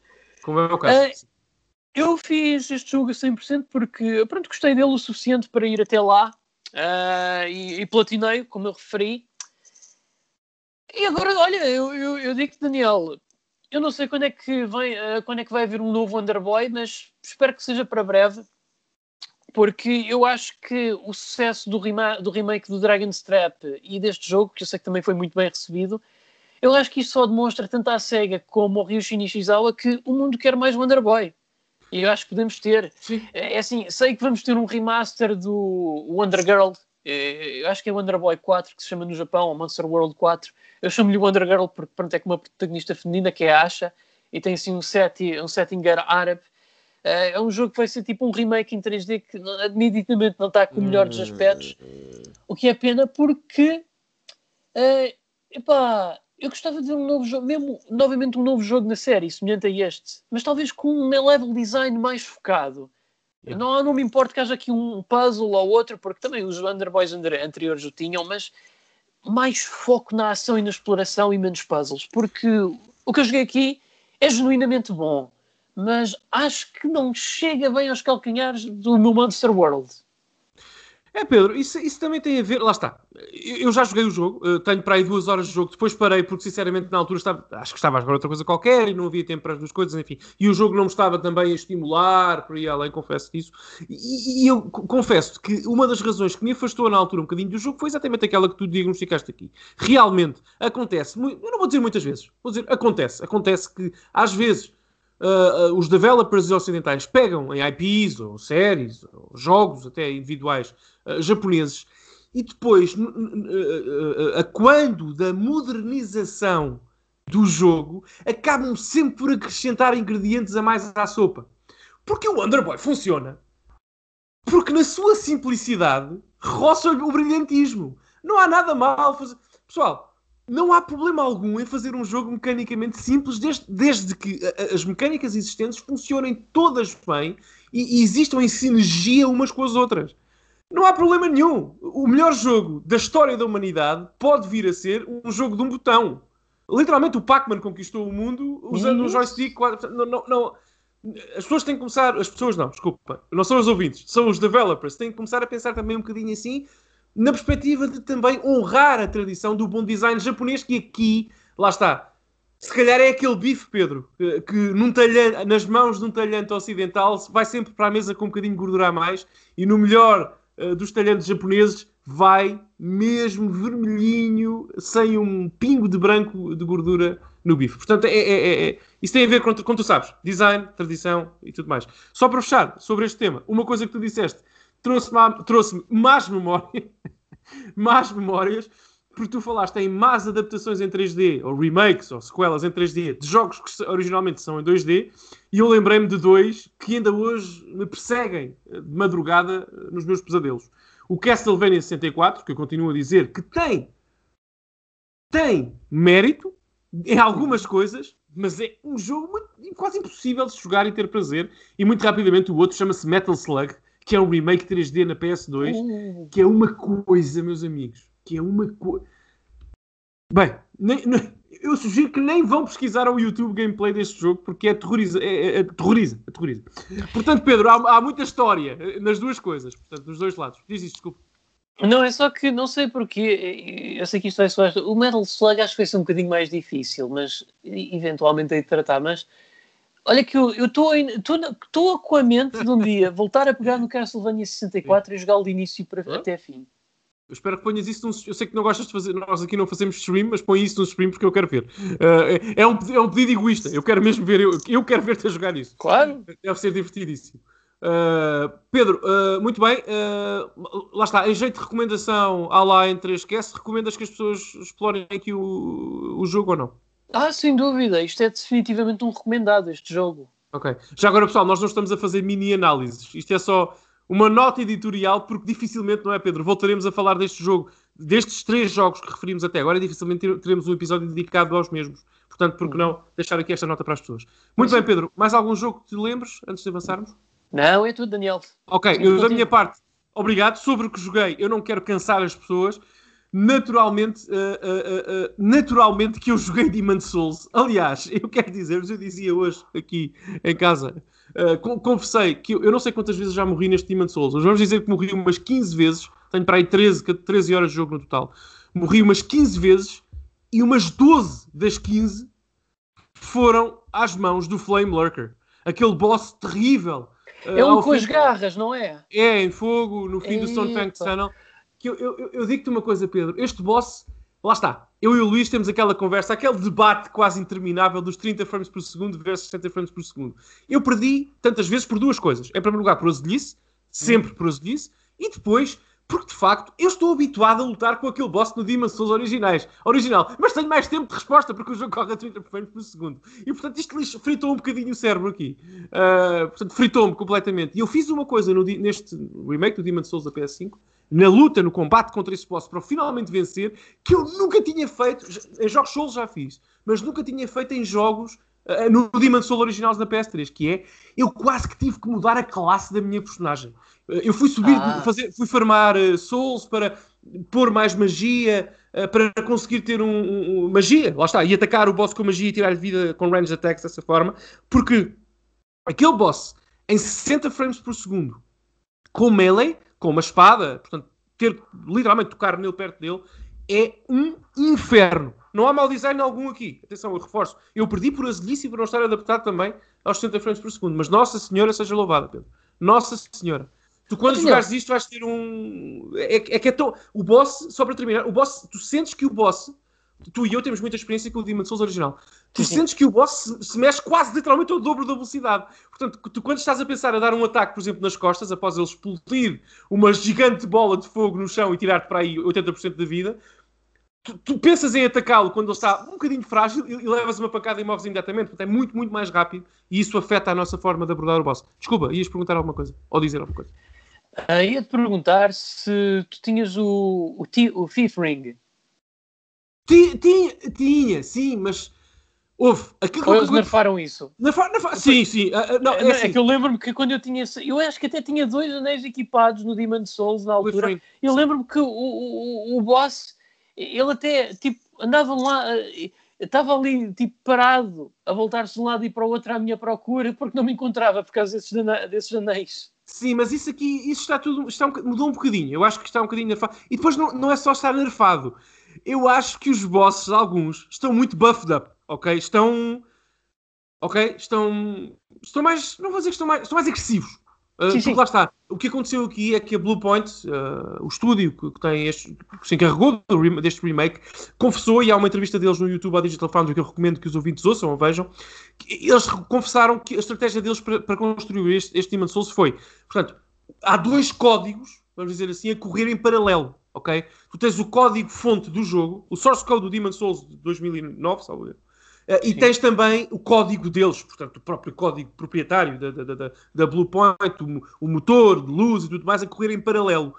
Como é o caso. Uh, eu fiz este jogo a 100% porque, pronto, gostei dele o suficiente para ir até lá uh, e, e platinei, como eu referi. E agora, olha, eu, eu, eu digo Daniel, eu não sei quando é que vem, uh, quando é que vai haver um novo Underboy, mas espero que seja para breve, porque eu acho que o sucesso do, rema do remake do Dragon's Trap e deste jogo, que eu sei que também foi muito bem recebido, eu acho que isto só demonstra tanto à SEGA como ao Ryushi Nishizawa que o mundo quer mais Wonderboy. E eu acho que podemos ter. Sim. É, é assim, sei que vamos ter um remaster do Wonder Girl. É, eu acho que é Wonder Boy 4, que se chama no Japão, ou Monster World 4. Eu chamo-lhe Wonder Girl porque pronto, é com uma protagonista feminina que é a Asha e tem assim um, set, um setting árabe. É, é um jogo que vai ser tipo um remake em 3D que admitidamente não está com o melhor dos aspectos. O que é pena porque. Uh, epá, eu gostava de ver um novo jogo, mesmo novamente um novo jogo na série, semelhante a este, mas talvez com um level design mais focado. Yeah. Não, não me importa que haja aqui um puzzle ou outro, porque também os Underboys anteriores o tinham, mas mais foco na ação e na exploração e menos puzzles, porque o que eu joguei aqui é genuinamente bom, mas acho que não chega bem aos calcanhares do meu Monster World. É, Pedro, isso, isso também tem a ver. Lá está. Eu, já joguei o jogo, eh, tenho para aí duas horas de jogo, depois parei porque, sinceramente, na altura estava, acho que estava a jogar outra coisa qualquer e não havia tempo para as duas coisas, enfim. E o jogo não me estava também a estimular, por aí além, confesso isso. E, e eu confesso que uma das razões que me afastou na altura um bocadinho do jogo foi exatamente aquela que tu diagnosticaste aqui. Realmente acontece, eu não vou dizer muitas vezes, vou dizer acontece. Acontece que às vezes Uh, os developers ocidentais pegam em IPs ou séries ou jogos até individuais uh, japoneses e depois, a quando da modernização do jogo, acabam sempre por acrescentar ingredientes a mais à sopa. Porque o Underboy funciona porque na sua simplicidade roça o brilhantismo. Não há nada mal fazer. Pessoal, não há problema algum em fazer um jogo mecanicamente simples, desde, desde que as mecânicas existentes funcionem todas bem e, e existam em sinergia umas com as outras. Não há problema nenhum. O melhor jogo da história da humanidade pode vir a ser um jogo de um botão. Literalmente, o Pac-Man conquistou o mundo usando um joystick. Não, não, não. As pessoas têm que começar. As pessoas não, desculpa. Não são os ouvintes, são os developers. Têm que começar a pensar também um bocadinho assim na perspectiva de também honrar a tradição do bom design japonês, que aqui, lá está, se calhar é aquele bife, Pedro, que num talhante, nas mãos de um talhante ocidental vai sempre para a mesa com um bocadinho de gordura a mais, e no melhor uh, dos talhantes japoneses vai mesmo vermelhinho, sem um pingo de branco de gordura no bife. Portanto, é, é, é, é isso tem a ver com, com, tu sabes, design, tradição e tudo mais. Só para fechar sobre este tema, uma coisa que tu disseste trouxe-me trouxe más memórias, más memórias, porque tu falaste em más adaptações em 3D, ou remakes, ou sequelas em 3D, de jogos que originalmente são em 2D, e eu lembrei-me de dois que ainda hoje me perseguem de madrugada nos meus pesadelos. O Castlevania 64, que eu continuo a dizer que tem, tem mérito em algumas coisas, mas é um jogo muito, quase impossível de jogar e ter prazer. E muito rapidamente o outro chama-se Metal Slug, que é um remake 3D na PS2, uh. que é uma coisa, meus amigos, que é uma coisa. Bem, nem, nem, eu sugiro que nem vão pesquisar ao YouTube gameplay deste jogo, porque é aterroriza, é, é, é aterroriza, aterroriza. Portanto, Pedro, há, há, muita história nas duas coisas, portanto, dos dois lados. Diz isto, desculpa. Não, é só que não sei porquê, eu sei que isto é só. O Metal Slug acho que vai ser um bocadinho mais difícil, mas eventualmente hei de tratar, mas Olha que eu estou com a mente de um dia voltar a pegar no Castlevania 64 Sim. e jogá-lo de início para, até fim. Eu espero que ponhas isso num, Eu sei que não gostas de fazer. Nós aqui não fazemos stream, mas põe isso no stream porque eu quero ver. Uh, é, um, é um pedido egoísta. Eu quero mesmo ver. Eu, eu quero ver-te a jogar isso. Claro. Deve ser divertidíssimo. Uh, Pedro, uh, muito bem. Lá está, em jeito de recomendação à lá em 3QS, recomendas que as pessoas explorem aqui o, o jogo ou não? Ah, sem dúvida. Isto é definitivamente um recomendado, este jogo. Ok. Já agora, pessoal, nós não estamos a fazer mini-análises. Isto é só uma nota editorial, porque dificilmente, não é, Pedro? Voltaremos a falar deste jogo, destes três jogos que referimos até agora, dificilmente teremos um episódio dedicado aos mesmos. Portanto, por que não deixar aqui esta nota para as pessoas? Muito bem, Pedro. Mais algum jogo que te lembres antes de avançarmos? Não, é tudo, Daniel. Ok, eu, da minha parte, obrigado. Sobre o que joguei, eu não quero cansar as pessoas. Naturalmente, uh, uh, uh, naturalmente que eu joguei Demon Souls. Aliás, eu quero dizer-vos, eu dizia hoje aqui em casa, confessei que eu, eu, não sei quantas vezes já morri neste Demon Souls. Vamos dizer que morri umas 15 vezes. Tenho para aí 13, 13 horas de jogo no total. Morri umas 15 vezes e umas 12 das 15 foram às mãos do Flame Lurker. Aquele boss terrível é um com as garras, não é? É, em fogo, no fim Eita. do Stonetank Tunnel. Que eu, eu, eu digo-te uma coisa, Pedro. Este boss, lá está. Eu e o Luís temos aquela conversa, aquele debate quase interminável dos 30 frames por segundo versus 60 frames por segundo. Eu perdi tantas vezes por duas coisas. Em primeiro lugar, por azelice, sempre por azelice, e depois porque de facto eu estou habituado a lutar com aquele boss no Demon Souls originais, original, mas tenho mais tempo de resposta porque o jogo corre a 30 frames por segundo. E portanto isto fritou um bocadinho o cérebro aqui. Uh, portanto, fritou-me completamente. E eu fiz uma coisa no, neste remake do Demon Souls da PS5, na luta, no combate contra esse boss para finalmente vencer, que eu nunca tinha feito. Em jogos Souls já fiz, mas nunca tinha feito em jogos uh, no Demon Souls originais da PS3, que é eu quase que tive que mudar a classe da minha personagem. Eu fui subir, ah. fazer, fui farmar uh, souls para pôr mais magia, uh, para conseguir ter um, um, um, magia, lá está, e atacar o boss com magia e tirar vida com range attacks dessa forma, porque aquele boss em 60 frames por segundo, com melee, com uma espada, portanto, ter literalmente tocar nele perto dele, é um inferno. Não há mal design algum aqui. Atenção, eu reforço. Eu perdi por azelice e por não estar adaptado também aos 60 frames por segundo. Mas Nossa Senhora seja louvada, Pedro. Nossa Senhora. Tu quando jogares isto vais ter um. É, é que é tão. O boss, só para terminar, o boss, tu sentes que o boss. Tu e eu temos muita experiência com o Demon Souls original. Tu sim, sentes que o boss se, se, mexe quase literalmente ao dobro da velocidade. Portanto, tu quando estás a pensar a dar um ataque, por exemplo, nas costas, após ele explodir uma gigante bola de fogo no chão e tirar-te para aí 80% da vida, tu, tu pensas em atacá-lo quando ele está um bocadinho frágil e, e, levas uma pancada e morres imediatamente. Portanto, é muito, muito mais rápido e isso afeta a nossa forma de abordar o boss. Desculpa, ias perguntar alguma coisa? Ou dizer alguma coisa? Uh, Ia-te perguntar se tu tinhas o, o, o Thief Ring. Tinha, tinha, sim, mas houve. Aquilo Ou eles nerfaram isso? Nerfa, nerfa, sim, sim. Uh, não, é, é, assim. é, que eu lembro-me que quando eu tinha. Eu acho que até tinha dois anéis equipados no Demon Souls na altura. Eu lembro-me que o, o, o boss, ele até tipo, andava lá. Estava ali, tipo, parado, a voltar-se de um lado e para o outro à minha procura, porque não me encontrava por causa desses, desses anéis. Sim, mas isso aqui, isso está tudo, está um, mudou um bocadinho. Eu acho que está um bocadinho nerfado. E depois não, não é só estar nerfado. Eu acho que os bosses, alguns, estão muito buffed up, ok? Estão, ok? Estão, estão mais, não vou dizer que estão mais, estão mais agressivos. Uh, sim, sim. lá está. O que aconteceu aqui é que a Bluepoint, uh, o estúdio que, que, tem este, que se encarregou do, deste remake, confessou, e há uma entrevista deles no YouTube à Digital Foundry que eu recomendo que os ouvintes ouçam ou vejam, que eles confessaram que a estratégia deles para, para construir este, este Demon Souls foi, portanto, há dois códigos, vamos dizer assim, a correr em paralelo, ok? Tu tens o código fonte do jogo, o source code do Demon Souls de 2009, salvo Uh, e tens também o código deles, portanto, o próprio código proprietário da, da, da, da Bluepoint, o, o, motor de luz e tudo mais a correr em paralelo.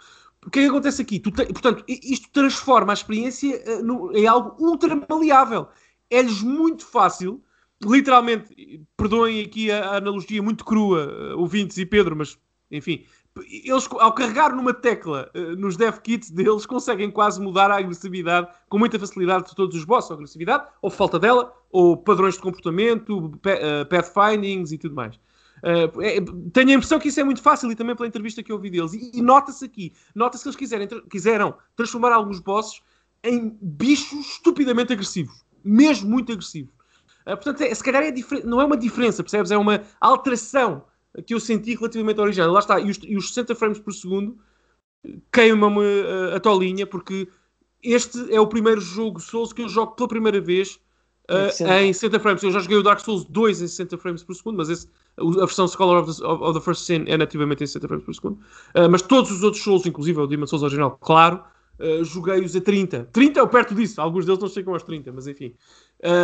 O que é que acontece aqui? Te, portanto, isto transforma a experiência uh, no, em algo ultra maleável. É-lhes muito fácil, literalmente, perdoem aqui a, a analogia muito crua, uh, ouvintes e Pedro, mas enfim, eles, ao carregar numa tecla uh, nos dev kits deles, conseguem quase mudar a agressividade com muita facilidade de todos os bosses. Ou agressividade, ou falta dela, ou padrões de comportamento, uh, pathfindings e tudo mais. Uh, é, tenho a impressão que isso é muito fácil e também pela entrevista que eu ouvi deles. E, nota-se aqui, nota-se que eles quiserem, quiseram transformar alguns bosses em bichos estupidamente agressivos. Mesmo muito agressivos. portanto, é, se calhar é não é uma diferença, percebes? É uma alteração que eu senti relativamente ao original. Lá está, e os, e os 60 frames por segundo queimam-me a, a tolinha, porque este é o primeiro jogo Souls que eu jogo pela primeira vez uh, em 60 frames. Eu já joguei o Dark Souls 2 em 60 frames por segundo, mas esse, a versão Scholar of the, of the First Sin é nativamente em 60 frames por segundo. Uh, mas todos os outros Souls, inclusive o Demon Souls original, claro, uh, joguei-os a 30. 30 ou perto disso, alguns deles não chegam aos 30, mas enfim.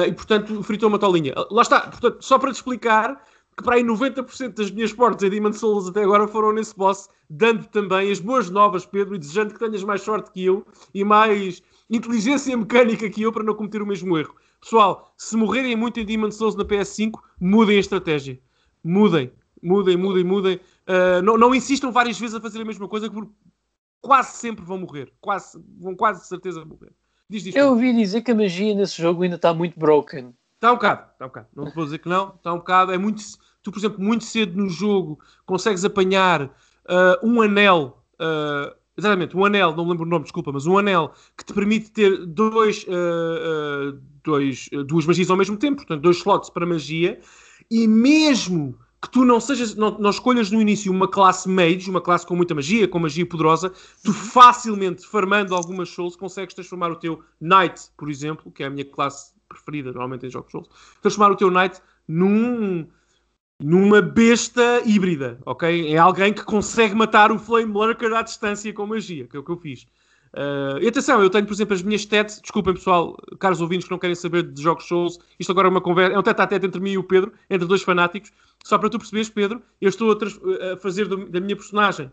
e portanto, fritou uma tolinha. Lá está, portanto, só para te explicar que para aí 90% das minhas portas em Demon Souls até agora foram nesse boss, dando também as boas novas, Pedro, e desejando que tenhas mais sorte que eu e mais inteligência mecânica que eu para não cometer o mesmo erro. Pessoal, se morrerem muito em Demon Souls na PS5, mudem a estratégia. Mudem, mudem, mudem, mudem. Uh, não, não insistam várias vezes a fazer a mesma coisa, porque quase sempre vão morrer. Quase, vão quase certeza morrer. Diz, diz, Eu ouvi dizer que a magia nesse jogo ainda está muito broken. Está um bocado, está um bocado. Não vou dizer que não, está um bocado. É muito. Tu, por exemplo, muito cedo no jogo consegues apanhar uh, um anel. Uh, exatamente, um anel, não me lembro o nome, desculpa, mas um anel que te permite ter dois, uh, dois, duas magias ao mesmo tempo, portanto, dois slots para magia, e mesmo que tu não sejas, não, não escolhas no início uma classe mage, uma classe com muita magia, com magia poderosa, tu facilmente, farmando algumas souls, consegues transformar o teu knight, por exemplo, que é a minha classe preferida normalmente em jogos souls, transformar o teu knight num numa besta híbrida, ok? É alguém que consegue matar o Flame Lurker à distância com magia, que é o que eu fiz. Uh, e atenção, eu tenho, por exemplo, as minhas stats. Desculpem, pessoal, caros ouvintes que não querem saber de jogos shows. Isto agora é uma conversa, é um tete a tete entre mim e o Pedro, entre dois fanáticos. Só para tu perceberes, Pedro, eu estou a, a fazer do, da minha personagem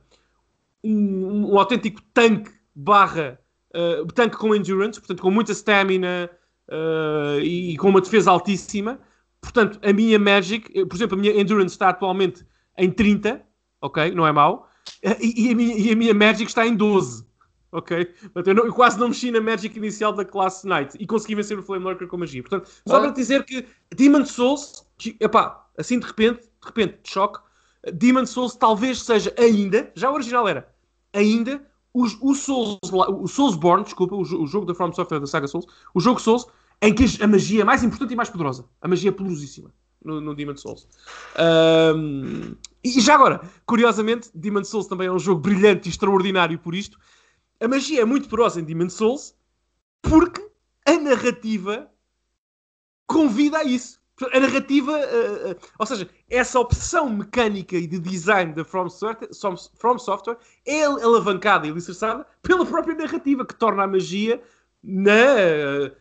um, um autêntico tanque barra uh, tanque com endurance, portanto, com muita stamina uh, e, e com uma defesa altíssima. Portanto, a minha Magic, por exemplo, a minha Endurance está atualmente em 30, ok? Não é mau. E, e, a, minha, e a minha Magic está em 12 ok? Portanto, eu, não, eu, quase não mexi na Magic inicial da classe Knight e consegui vencer o Flame Lurker com magia. Portanto, só ah. para dizer que Demon Souls, epá, assim de repente, de repente, de choque, Demon Souls talvez seja ainda, já o original era, ainda o, o Souls, o Soulsborne, desculpa, o, o, jogo da From Software da saga Souls, o jogo Souls, em que a magia é mais importante e mais poderosa. A magia é poderosíssima no, no Demon Souls. Um, e já agora, curiosamente, Demon Souls também é um jogo brilhante e extraordinário por isto, a magia é muito poderosa em Demon's Souls porque a narrativa convida a isso. A narrativa, uh, uh, ou seja, essa opção mecânica e de design da From Software, From Software é alavancada e alicerçada pela própria narrativa, que torna a magia na,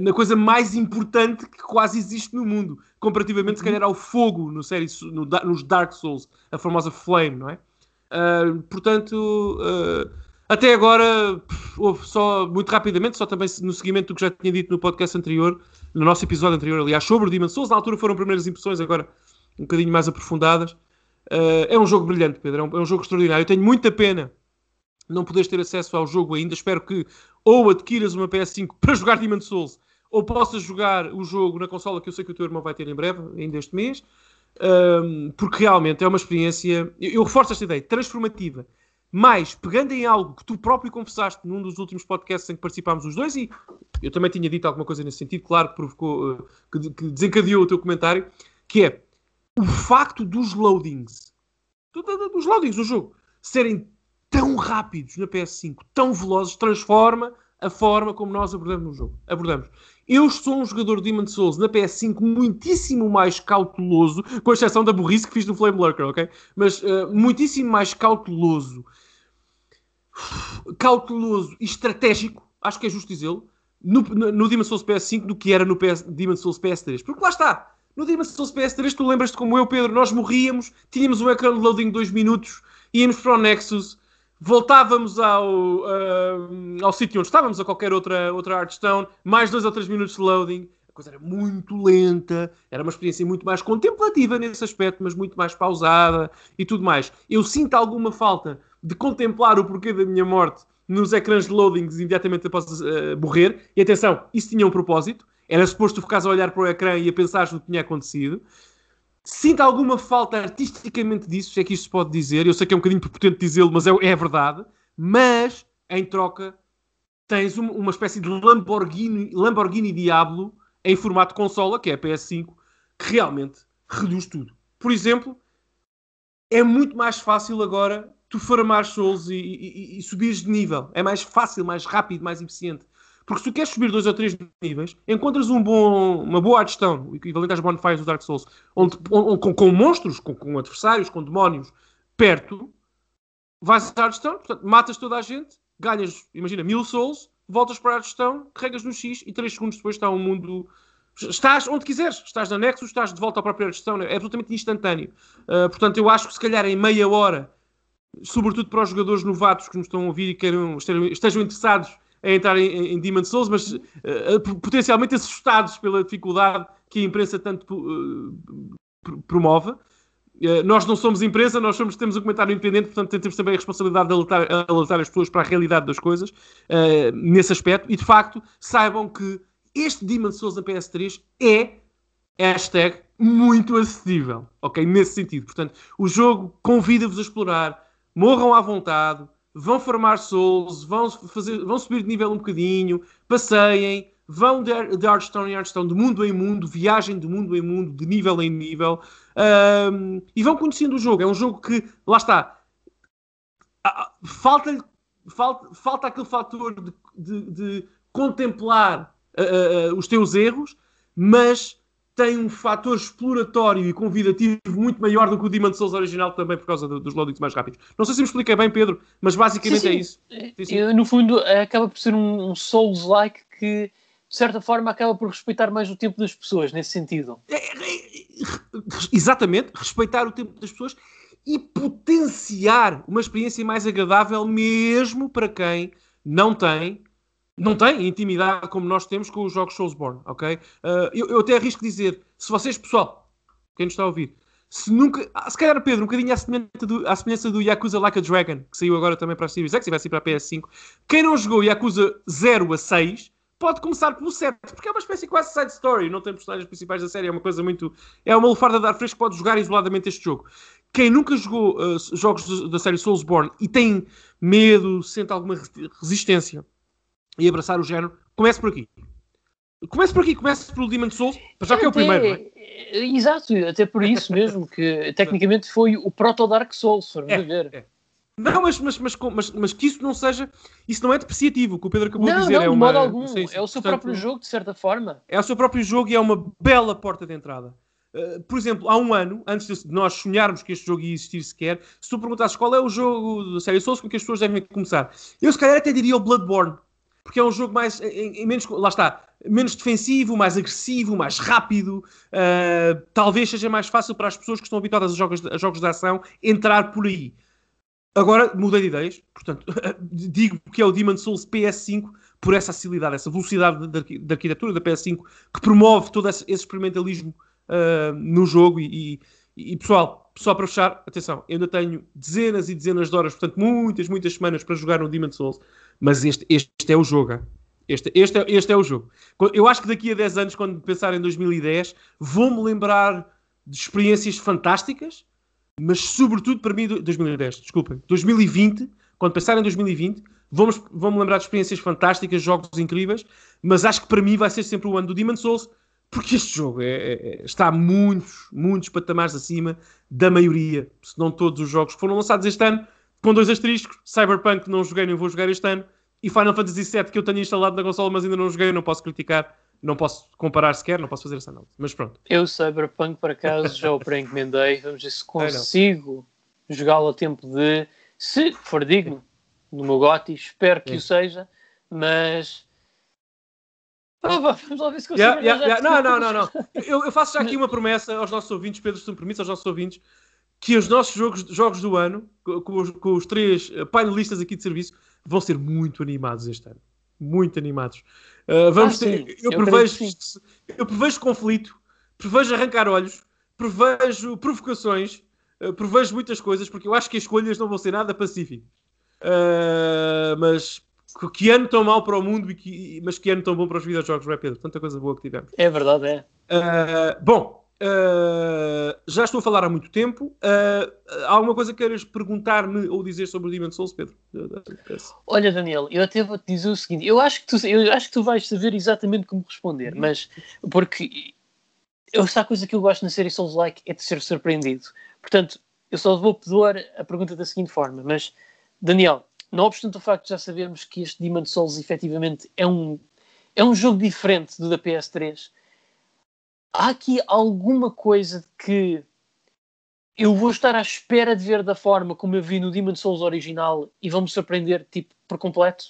na coisa mais importante que quase existe no mundo, comparativamente, se calhar, ao fogo no série, no, nos Dark Souls, a famosa Flame, não é? Uh, portanto, até agora, só, muito rapidamente, só também no seguimento do que já tinha dito no podcast anterior, no nosso episódio anterior, aliás, sobre o Demon Souls, na altura foram primeiras impressões, agora um bocadinho mais aprofundadas. Uh, é um jogo brilhante, Pedro, é um, é um, jogo extraordinário. Eu tenho muita pena não poderes ter acesso ao jogo ainda. Espero que ou adquiras uma PS5 para jogar Demon Souls, ou possas jogar o jogo na consola que eu sei que o teu irmão vai ter em breve, ainda este mês, um, porque realmente é uma experiência, eu, reforço esta ideia, transformativa. Mas, pegando em algo que tu próprio confessaste num dos últimos podcasts em que participámos os dois, e eu também tinha dito alguma coisa nesse sentido, claro que provocou, uh, que, que, desencadeou o teu comentário, que é o facto dos loadings, dos loadings do jogo, serem tão rápidos na PS5, tão velozes, transforma a forma como nós abordamos no jogo. Abordamos. Eu sou um jogador de Demon Souls na PS5 muitíssimo mais cauteloso, com exceção da burrice que fiz no Flame Lurker, ok? Mas uh, muitíssimo mais cauteloso cauteloso e estratégico, acho que é justo dizê-lo, no, no, no Demon's Souls PS5 do que era no PS, Demon's Souls PS3. Porque lá está, no Demon's Souls PS3, tu lembras-te como eu, Pedro, nós morríamos, tínhamos um ecrã de loading de 2 minutos, íamos para o Nexus, voltávamos ao, uh, ao sítio onde estávamos, a qualquer outra, outra Hearthstone, mais 2 ou 3 minutos de loading, a coisa era muito lenta, era uma experiência muito mais contemplativa nesse aspecto, mas muito mais pausada e tudo mais. Eu sinto alguma falta de contemplar o porquê da minha morte nos ecrãs de loadings imediatamente após uh, morrer. E atenção, isso tinha um propósito. Era suposto ficares a olhar para o ecrã e a pensar no que tinha acontecido. Sinto alguma falta artisticamente disso, se é que isto se pode dizer. Eu sei que é um bocadinho prepotente dizê-lo, mas é, é verdade. Mas, em troca, tens um, uma espécie de Lamborghini, Lamborghini Diablo em formato consola, que é a PS5, que realmente reduz tudo. Por exemplo, é muito mais fácil agora tu farmar souls e, e, e subires de nível. É mais fácil, mais rápido, mais eficiente. Porque se tu queres subir dois ou três níveis, encontras um bom, uma boa Hearthstone, o equivalente às bonfires do Dark Souls, onde, onde com, com, monstros, com, com, adversários, com demónios perto, vais a Hearthstone, portanto, matas toda a gente, ganhas, imagina, mil souls, voltas para a Hearthstone, carregas no X e três segundos depois está um mundo Estás onde quiseres, estás na Nexus, estás de volta à própria gestão, é absolutamente instantâneo. Uh, portanto, eu acho que se calhar em meia hora, sobretudo para os jogadores novatos que nos estão a ouvir e queiram, estejam interessados em entrar em, em Demon Souls, mas uh, potencialmente assustados pela dificuldade que a imprensa tanto uh, promove. nós não somos imprensa, nós somos, temos um comentário independente, portanto temos também a responsabilidade de alertar, alertar as pessoas para a realidade das coisas nesse aspecto. E de facto, saibam que este Demon Souls na PS3 é hashtag muito acessível, ok? Nesse sentido. Portanto, o jogo convida-vos a explorar, morram à vontade, vão formar souls, vão, fazer, vão subir de nível um bocadinho, passeiem, vão de, de Hearthstone em Hearthstone, de mundo em mundo, viagem de mundo em mundo, de nível em nível, um, e vão conhecendo o jogo. É um jogo que, lá está, falta, falta, falta aquele fator de, de, de contemplar uh, uh, os teus erros, mas tem um fator exploratório e convidativo muito maior do que o Demon Souls original também por causa do, dos loadings mais rápidos. Não sei se me expliquei bem, Pedro, mas basicamente sim, sim. é isso. Sim, sim. No fundo, acaba por ser um, um Souls-like que, de certa forma, acaba por respeitar mais o tempo das pessoas, nesse sentido. É, é, é, exatamente, respeitar o tempo das pessoas e potenciar uma experiência mais agradável mesmo para quem não tem não tem intimidade como nós temos com os jogos Soulsborne, ok? Uh, eu, eu, até arrisco dizer, se vocês, pessoal, quem nos está a ouvir, se nunca, ah, se calhar Pedro, um bocadinho à semelhança, do, à semelhança do Yakuza Like a Dragon, que saiu agora também para a Series X e vai sair para a PS5, quem não jogou Yakuza 0 a 6, pode começar pelo 7, porque é uma espécie quase side story, não tem personagens principais da série, é uma coisa muito. É uma lufarda de ar fresco que pode jogar isoladamente este jogo. Quem nunca jogou uh, jogos da série Soulsborne e tem medo, sente alguma resistência e abraçar o género, comece por aqui. Comece por aqui, comece pelo Demon Souls, já que é o primeiro, não é? Exato, até por isso mesmo, que tecnicamente foi o proto-Dark Souls, se é, ver. É. Não, mas, mas, mas, mas, mas, que isso não seja. Isso não é depreciativo, o que o Pedro acabou não, de dizer. Não, é de uma, modo algum. é o seu portanto, próprio jogo, de certa forma. É o seu próprio jogo e é uma bela porta de entrada. Uh, por exemplo, há um ano, antes de nós sonharmos que este jogo ia existir sequer, se tu perguntasses qual é o jogo da série Souls com que as pessoas devem começar, eu se calhar até diria o Bloodborne porque é um jogo mais, em, em menos, lá está, menos defensivo, mais agressivo, mais rápido. Uh, talvez seja mais fácil para as pessoas que estão habituadas a jogos, a jogos de ação entrar por aí. Agora mudei de ideias, portanto, digo que é o Demon Souls PS5 por essa facilidade, essa velocidade da arquitetura da PS5 que promove todo esse, esse experimentalismo uh, no jogo. E, e, e, pessoal, só para fechar, atenção, eu ainda tenho dezenas e dezenas de horas, portanto, muitas, muitas semanas para jogar no Demon Souls. Mas este, este é o jogo. Este, este, é, este é o jogo. Eu acho que daqui a 10 anos, quando pensar em 2010, vou-me lembrar de experiências fantásticas, mas sobretudo para mim, 2010, desculpem, 2020, quando pensar em 2020, vamos, vou-me lembrar de experiências fantásticas, jogos incríveis, mas acho que para mim vai ser sempre o ano do Demon Souls, porque este jogo é, é, é está muitos, muitos patamares acima da maioria, se não todos os jogos que foram lançados este ano, com dois asteriscos, Cyberpunk não joguei, nem vou jogar este ano, e Final Fantasy VII que eu tenho instalado na consola, mas ainda não joguei, não posso criticar, não posso comparar sequer, não posso fazer essa análise. Mas pronto. Eu, Cyberpunk, por acaso, já o pré-encomendei, vamos ver se consigo jogá-lo a tempo de, se for digno, no meu GOTY, espero que é. o seja, mas vamos lá ver se consigo. Yeah, yeah, yeah. Não, não, não, não. Eu, eu, faço já aqui uma promessa aos nossos ouvintes, Pedro, se me permites, aos nossos ouvintes, que os nossos jogos, jogos do ano, com os, com os três eh, painelistas aqui de serviço, vão ser muito animados este ano. Muito animados. Uh, vamos ah, ter. Eu, eu, prevejo, eu prevejo conflito, prevejo arrancar olhos, prevejo provocações, uh, prevejo muitas coisas, porque eu acho que as escolhas não vão ser nada pacíficas. Uh, mas que ano tão mau para o mundo, e que, mas que ano tão bom para os videojogos, não é, Pedro? Tanta coisa boa que tivemos. É verdade, é. bom, Uh, já estou a falar há muito tempo. Uh, há alguma coisa que queiras perguntar-me ou dizer sobre o Demon Souls, Pedro? Olha, Daniel, eu até vou te dizer o seguinte: eu acho que tu, eu acho que tu vais saber exatamente como responder, uhum. mas porque há coisa que eu gosto na série Souls-like é de ser surpreendido. Portanto, eu só vou pedir a pergunta da seguinte forma: mas, Daniel, não obstante o facto de já sabermos que este Demon Souls efetivamente é um é um jogo diferente do da PS3. Há aqui alguma coisa que eu vou estar à espera de ver da forma como eu vi no Demon Souls original e vão-me surpreender, tipo, por completo,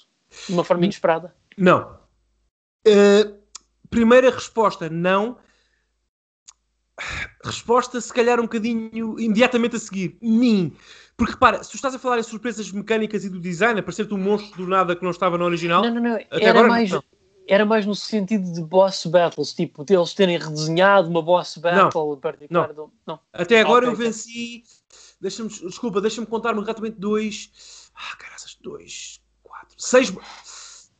de uma forma inesperada? Não. Uh, primeira resposta, não. Resposta, se calhar, um bocadinho imediatamente a seguir. Nim. Porque repara, se tu estás a falar em surpresas mecânicas e do design, aparecer-te um monstro do nada que não estava no original. Não, não, não. Era agora, mais, não era mais no sentido de boss battles, tipo, deles terem redesenhado uma boss battle não, particular. Não. Do... não. Até agora okay, eu venci. Deixa-me, desculpa, deixa-me contar-me exatamente dois. Ah, caraças, dois, quatro, seis.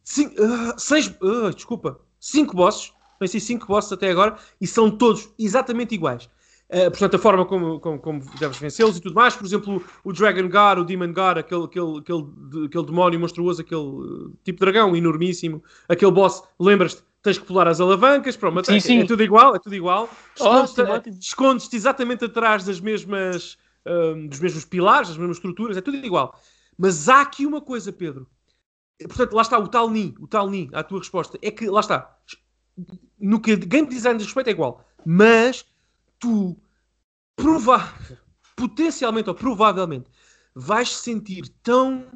Cinco, uh, seis. Uh, desculpa, cinco bosses. Venci cinco bosses até agora e são todos exatamente iguais. Uh, portanto, a forma como, como, como deves vencê-los e tudo mais. Por exemplo, o Dragon God, o Demon God, aquele, aquele, aquele, aquele demónio monstruoso, aquele uh, tipo de dragão enormíssimo, aquele boss, lembras-te, tens que pular as alavancas, pronto, sim, é, sim. é tudo igual, é tudo igual. Escondes-te escondes exatamente atrás das mesmas, um, dos mesmos pilares, das mesmas estruturas, é tudo igual. Mas há aqui uma coisa, Pedro. Portanto, lá está o tal Ni, o tal Ni, a tua resposta, é que, lá está, no que game design diz respeito é igual, mas tu potencialmente ou provavelmente vais sentir tão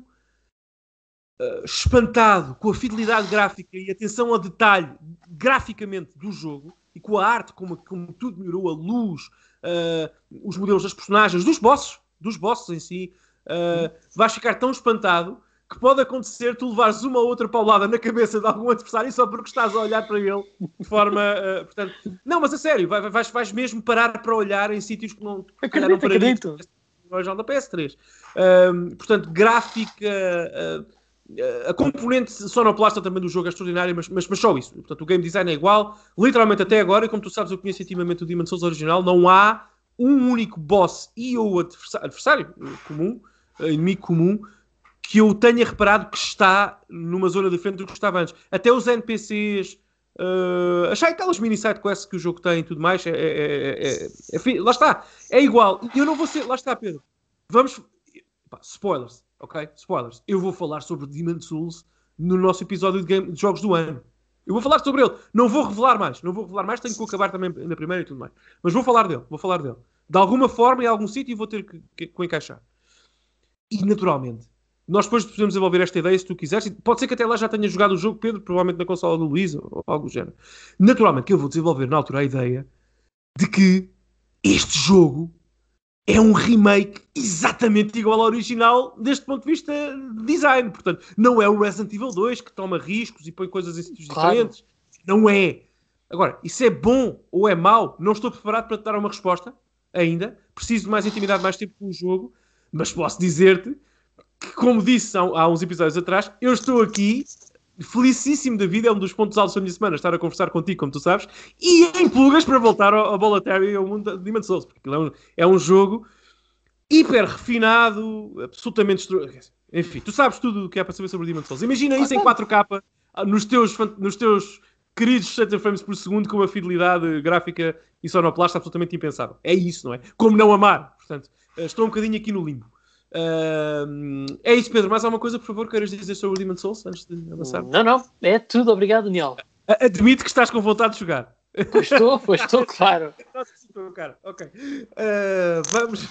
uh, espantado com a fidelidade gráfica e atenção ao detalhe graficamente do jogo e com a arte, como, como tudo melhorou, a luz, uh, os modelos das personagens, dos bosses, dos bosses em si, uh, vais ficar tão espantado que pode acontecer tu levares uma ou outra paulada na cabeça de algum adversário só porque estás a olhar para ele de forma. Uh, portanto, não, mas a sério, vais, vais mesmo parar para olhar em sítios que não. Acredito, não acredito. Original da PS3. Uh, portanto, gráfica. Uh, a componente sonoplasta também do jogo é extraordinária, mas, mas, mas, só isso. Portanto, o game design é igual, literalmente até agora, e como tu sabes, eu conheço intimamente o Demon Souls original, não há um único boss e ou adversário, adversário comum, inimigo comum, que eu tenha reparado que está numa zona diferente do que estava antes. Até os NPCs. Uh, achei aquelas mini side quests que o jogo tem e tudo mais. É, é, é, lá está. É igual. E eu não vou ser. Lá está, Pedro. Vamos. Pá, spoilers, ok? Spoilers. Eu vou falar sobre Demon Souls no nosso episódio de, game, de jogos do ano. Eu vou falar sobre ele. Não vou revelar mais. Não vou revelar mais. Tenho que acabar também na primeira e tudo mais. Mas vou falar dele. Vou falar dele. De alguma forma, em algum sítio, vou ter que, que, que encaixar. E naturalmente, nós depois podemos desenvolver esta ideia se tu quiseres. Pode ser que até lá já tenha jogado o jogo, Pedro, provavelmente na consola do Luís ou algo do género. Naturalmente que eu vou desenvolver na altura a ideia de que este jogo é um remake exatamente igual ao original deste ponto de vista de design. Portanto, não é o Resident Evil 2 que toma riscos e põe coisas em sítios claro. diferentes. Não é. Agora, isso é bom ou é mau? Não estou preparado para te dar uma resposta ainda. Preciso de mais intimidade, mais tempo com o jogo. Mas posso dizer-te que, como disse há, há, uns episódios atrás, eu estou aqui felicíssimo da vida, é um dos pontos altos da minha semana, estar a conversar contigo, como tu sabes, e em plugas para voltar ao, ao Bolletary e ao mundo de Demon Souls, porque é um, é um jogo hiper refinado, absolutamente... Enfim, tu sabes tudo o que é para saber sobre Demon Souls. Imagina isso em 4K nos teus, nos teus queridos 60 frames por segundo com uma fidelidade gráfica e sonoplasta absolutamente impensável. É isso, não é? Como não amar. Portanto, estou um bocadinho aqui no limbo. Uh, é isso, Pedro. Mais alguma coisa, por favor, queiras dizer sobre o Demon Souls antes de avançar? Não, não. É tudo. Obrigado, Daniel. Admite que estás com vontade de jogar. Pois estou, pois estou, claro. estou, cara. Ok. Uh, vamos...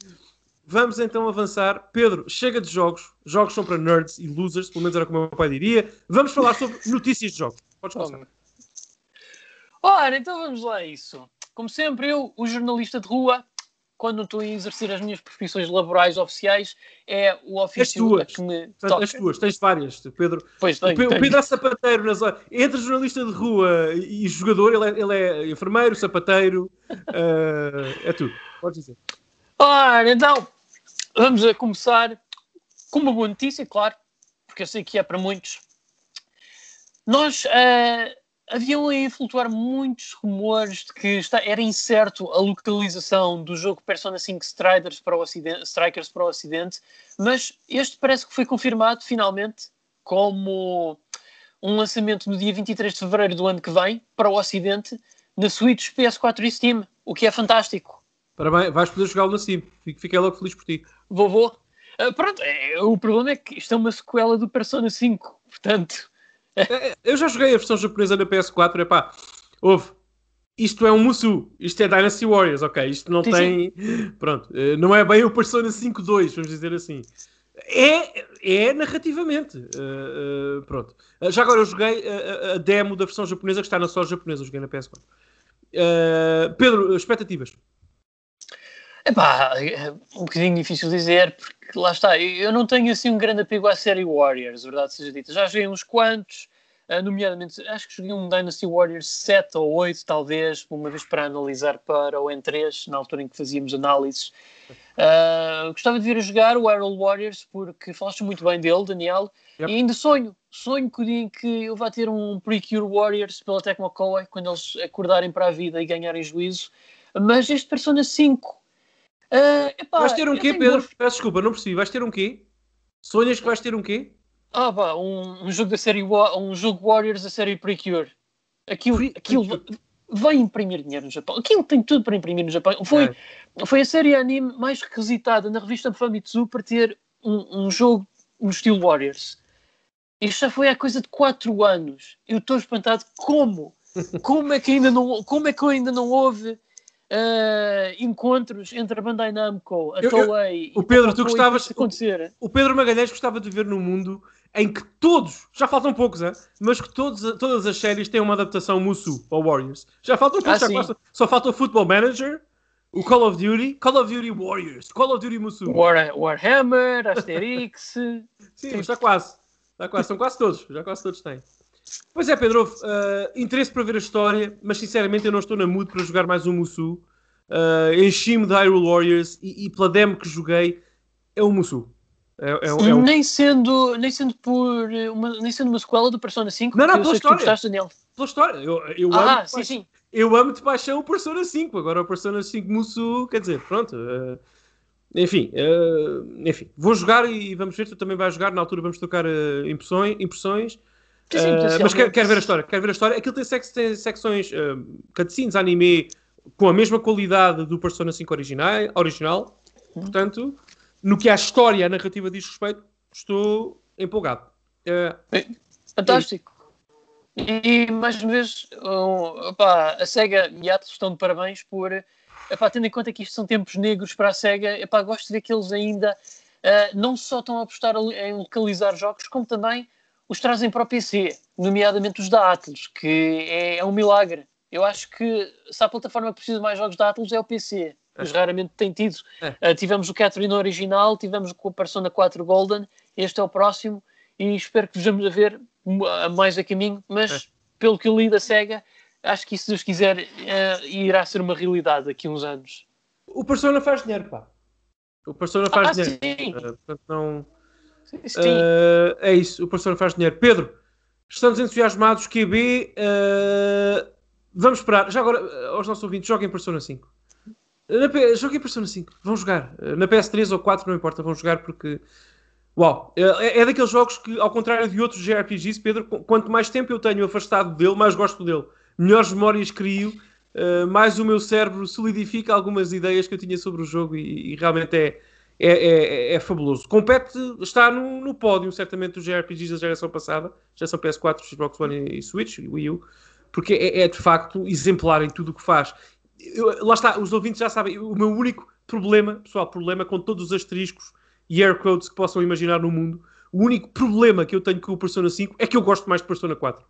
vamos então avançar. Pedro, chega de jogos. Jogos são para nerds e losers, pelo menos era como o meu pai diria. Vamos falar sobre notícias de jogos. Podes começar. Ora, então vamos lá a isso. Como sempre, eu, o jornalista de rua, quando estou a exercer as minhas profissões laborais oficiais, é o ofício as que me toca. As tuas, tens várias, Pedro. Pois tenho, o, Pedro, é sapateiro, nas, entre jornalista de rua e jogador, ele é, ele é enfermeiro, sapateiro, uh, é tudo. Podes dizer. Ora, então, vamos a começar com uma boa notícia, claro, porque eu sei que é para muitos. Nós uh, haviam aí a flutuar muitos rumores de que está, era incerto a localização do jogo Persona 5 Strikers para, o Ocidente, Strikers para o Ocidente, mas este parece que foi confirmado finalmente como um lançamento no dia 23 de fevereiro do ano que vem para o Ocidente na Switch, PS4 e Steam, o que é fantástico. Parabéns, vais poder jogá-lo na Steam. Fiquei logo feliz por ti. Vou. Uh, pronto, é, o problema é que isto é uma sequela do Persona 5, portanto É, eu já joguei a versão japonesa na PS4, é pá, houve. Isto é um Musu, isto é Dynasty Warriors, ok? Isto não sim, tem. Sim. Pronto, eh, não é bem o Persona 5-2, vamos dizer assim. É, é narrativamente. Uh, uh, pronto. Uh, já agora eu joguei a, a, demo da versão japonesa que está na só japonesa, joguei na PS4. Pedro, expectativas? Epá, é um bocadinho difícil dizer, porque lá está, eu não tenho assim um grande apego à série Warriors, verdade seja dita. Já joguei uns quantos, nomeadamente, acho que joguei um Dynasty Warriors 7 ou 8, talvez, uma vez para analisar para o N3, na altura em que fazíamos análises. Uh, gostava de vir a jogar o Arrow Warriors porque falaste muito bem dele, Daniel, yep. e ainda sonho, sonho que o dia em que eu vá ter um Precure Warriors pela Tecmo Koei, quando eles acordarem para a vida e ganharem juízo. Mas este Persona 5. Uh, ah, epá, vais ter um quê, Pedro? Peço desculpa, não percebi. Vais ter um quê? Sonhas que vais ter um quê? Ah, pá, um, um jogo da série um jogo Warriors da série Precure. Aquilo, Pre aquilo vai imprimir dinheiro no Japão. Aquilo tem tudo para imprimir no Japão. Foi, é. foi a série anime mais requisitada na revista Famitsu para ter um, um jogo no estilo Warriors. Isto já foi há coisa de 4 anos. Eu estou espantado como? Como é que ainda não, como é que ainda não houve uh, encontros entre a Bandai Namco, a Toei... O Pedro, tu gostavas... Acontecer. O, o Pedro Magalhães gostava de ver no mundo em que todos, já faltam poucos, hein? mas que todos, todas as séries têm uma adaptação Musu ou Warriors. Já faltam poucos, ah, já só falta o Football Manager, o Call of Duty, Call of Duty Warriors, Call of Duty Musu. War, Warhammer, Asterix. Sim, está quase. Está quase, são quase todos, já quase todos têm. Pois é, Pedro, uh, interesse para ver a história, mas sinceramente eu não estou na mood para jogar mais um Musu. Uh, Enchi-me de Hyrule Warriors e, e pela demo que joguei é o Musu. É, é, é um... nem, sendo, nem sendo por uma, nem sendo uma sequela do Persona 5, não, não, pela história. Gostaste, Daniel. Pela história. Eu, eu ah, amo sim, sim. Eu amo de paixão o Persona 5. Agora o Persona 5 Musu, quer dizer, pronto. Uh, enfim, uh, enfim, vou jogar e vamos ver. Tu também vais jogar. Na altura vamos trocar uh, impressões. impressões. Sim, sim, mas quero, quero, ver a história. Quero ver a história. Aquilo tem, sec tem secções, uh, cutscenes, anime com a mesma qualidade do Persona 5 original. original. Hum. Portanto, no que a história, a narrativa diz respeito, estou empolgado. Uh, Fantástico. E mais uma vez, um, opa, a SEGA e a Atlas estão de parabéns por, opa, tendo em conta que isto são tempos negros para a SEGA, opa, gosto de ver que eles ainda uh, não só estão a apostar em localizar jogos, como também os trazem para o PC, nomeadamente os da Atlas, que é, é um milagre. Eu acho que se a plataforma que precisa de mais jogos da Atlas é o PC mas raramente tem tido. É. Uh, tivemos o Catherine original, tivemos o Persona 4 Golden, este é o próximo e espero que vejamos a ver mais a caminho, mas é. pelo que eu li da SEGA, acho que se Deus quiser uh, irá ser uma realidade daqui a uns anos. O Persona faz dinheiro, pá. O Persona faz ah, dinheiro. Sim. Uh, portanto, não... Sim, sim. Uh, é isso, o Persona faz dinheiro. Pedro, estamos entusiasmados. QB, uh, vamos esperar. Já agora, aos nossos ouvintes, joguem Persona 5. Na, joguei Persona 5, vão jogar. Na PS3 ou 4, não importa, vão jogar porque. Uau! É, é daqueles jogos que, ao contrário de outros JRPGs, Pedro, quanto mais tempo eu tenho afastado dele, mais gosto dele. Melhores memórias crio, uh, mais o meu cérebro solidifica algumas ideias que eu tinha sobre o jogo e, e realmente é, é, é, é, fabuloso. Compete, está no, no pódio, certamente, dos JRPGs da geração passada, geração PS4, Xbox One e Switch, Wii U, porque é, é de facto exemplar em tudo o que faz eu, lá está, os ouvintes já sabem, o meu único problema, pessoal, problema com todos os asteriscos e air codes que possam imaginar no mundo, o único problema que eu tenho com o Persona 5 é que eu gosto mais de Persona 4.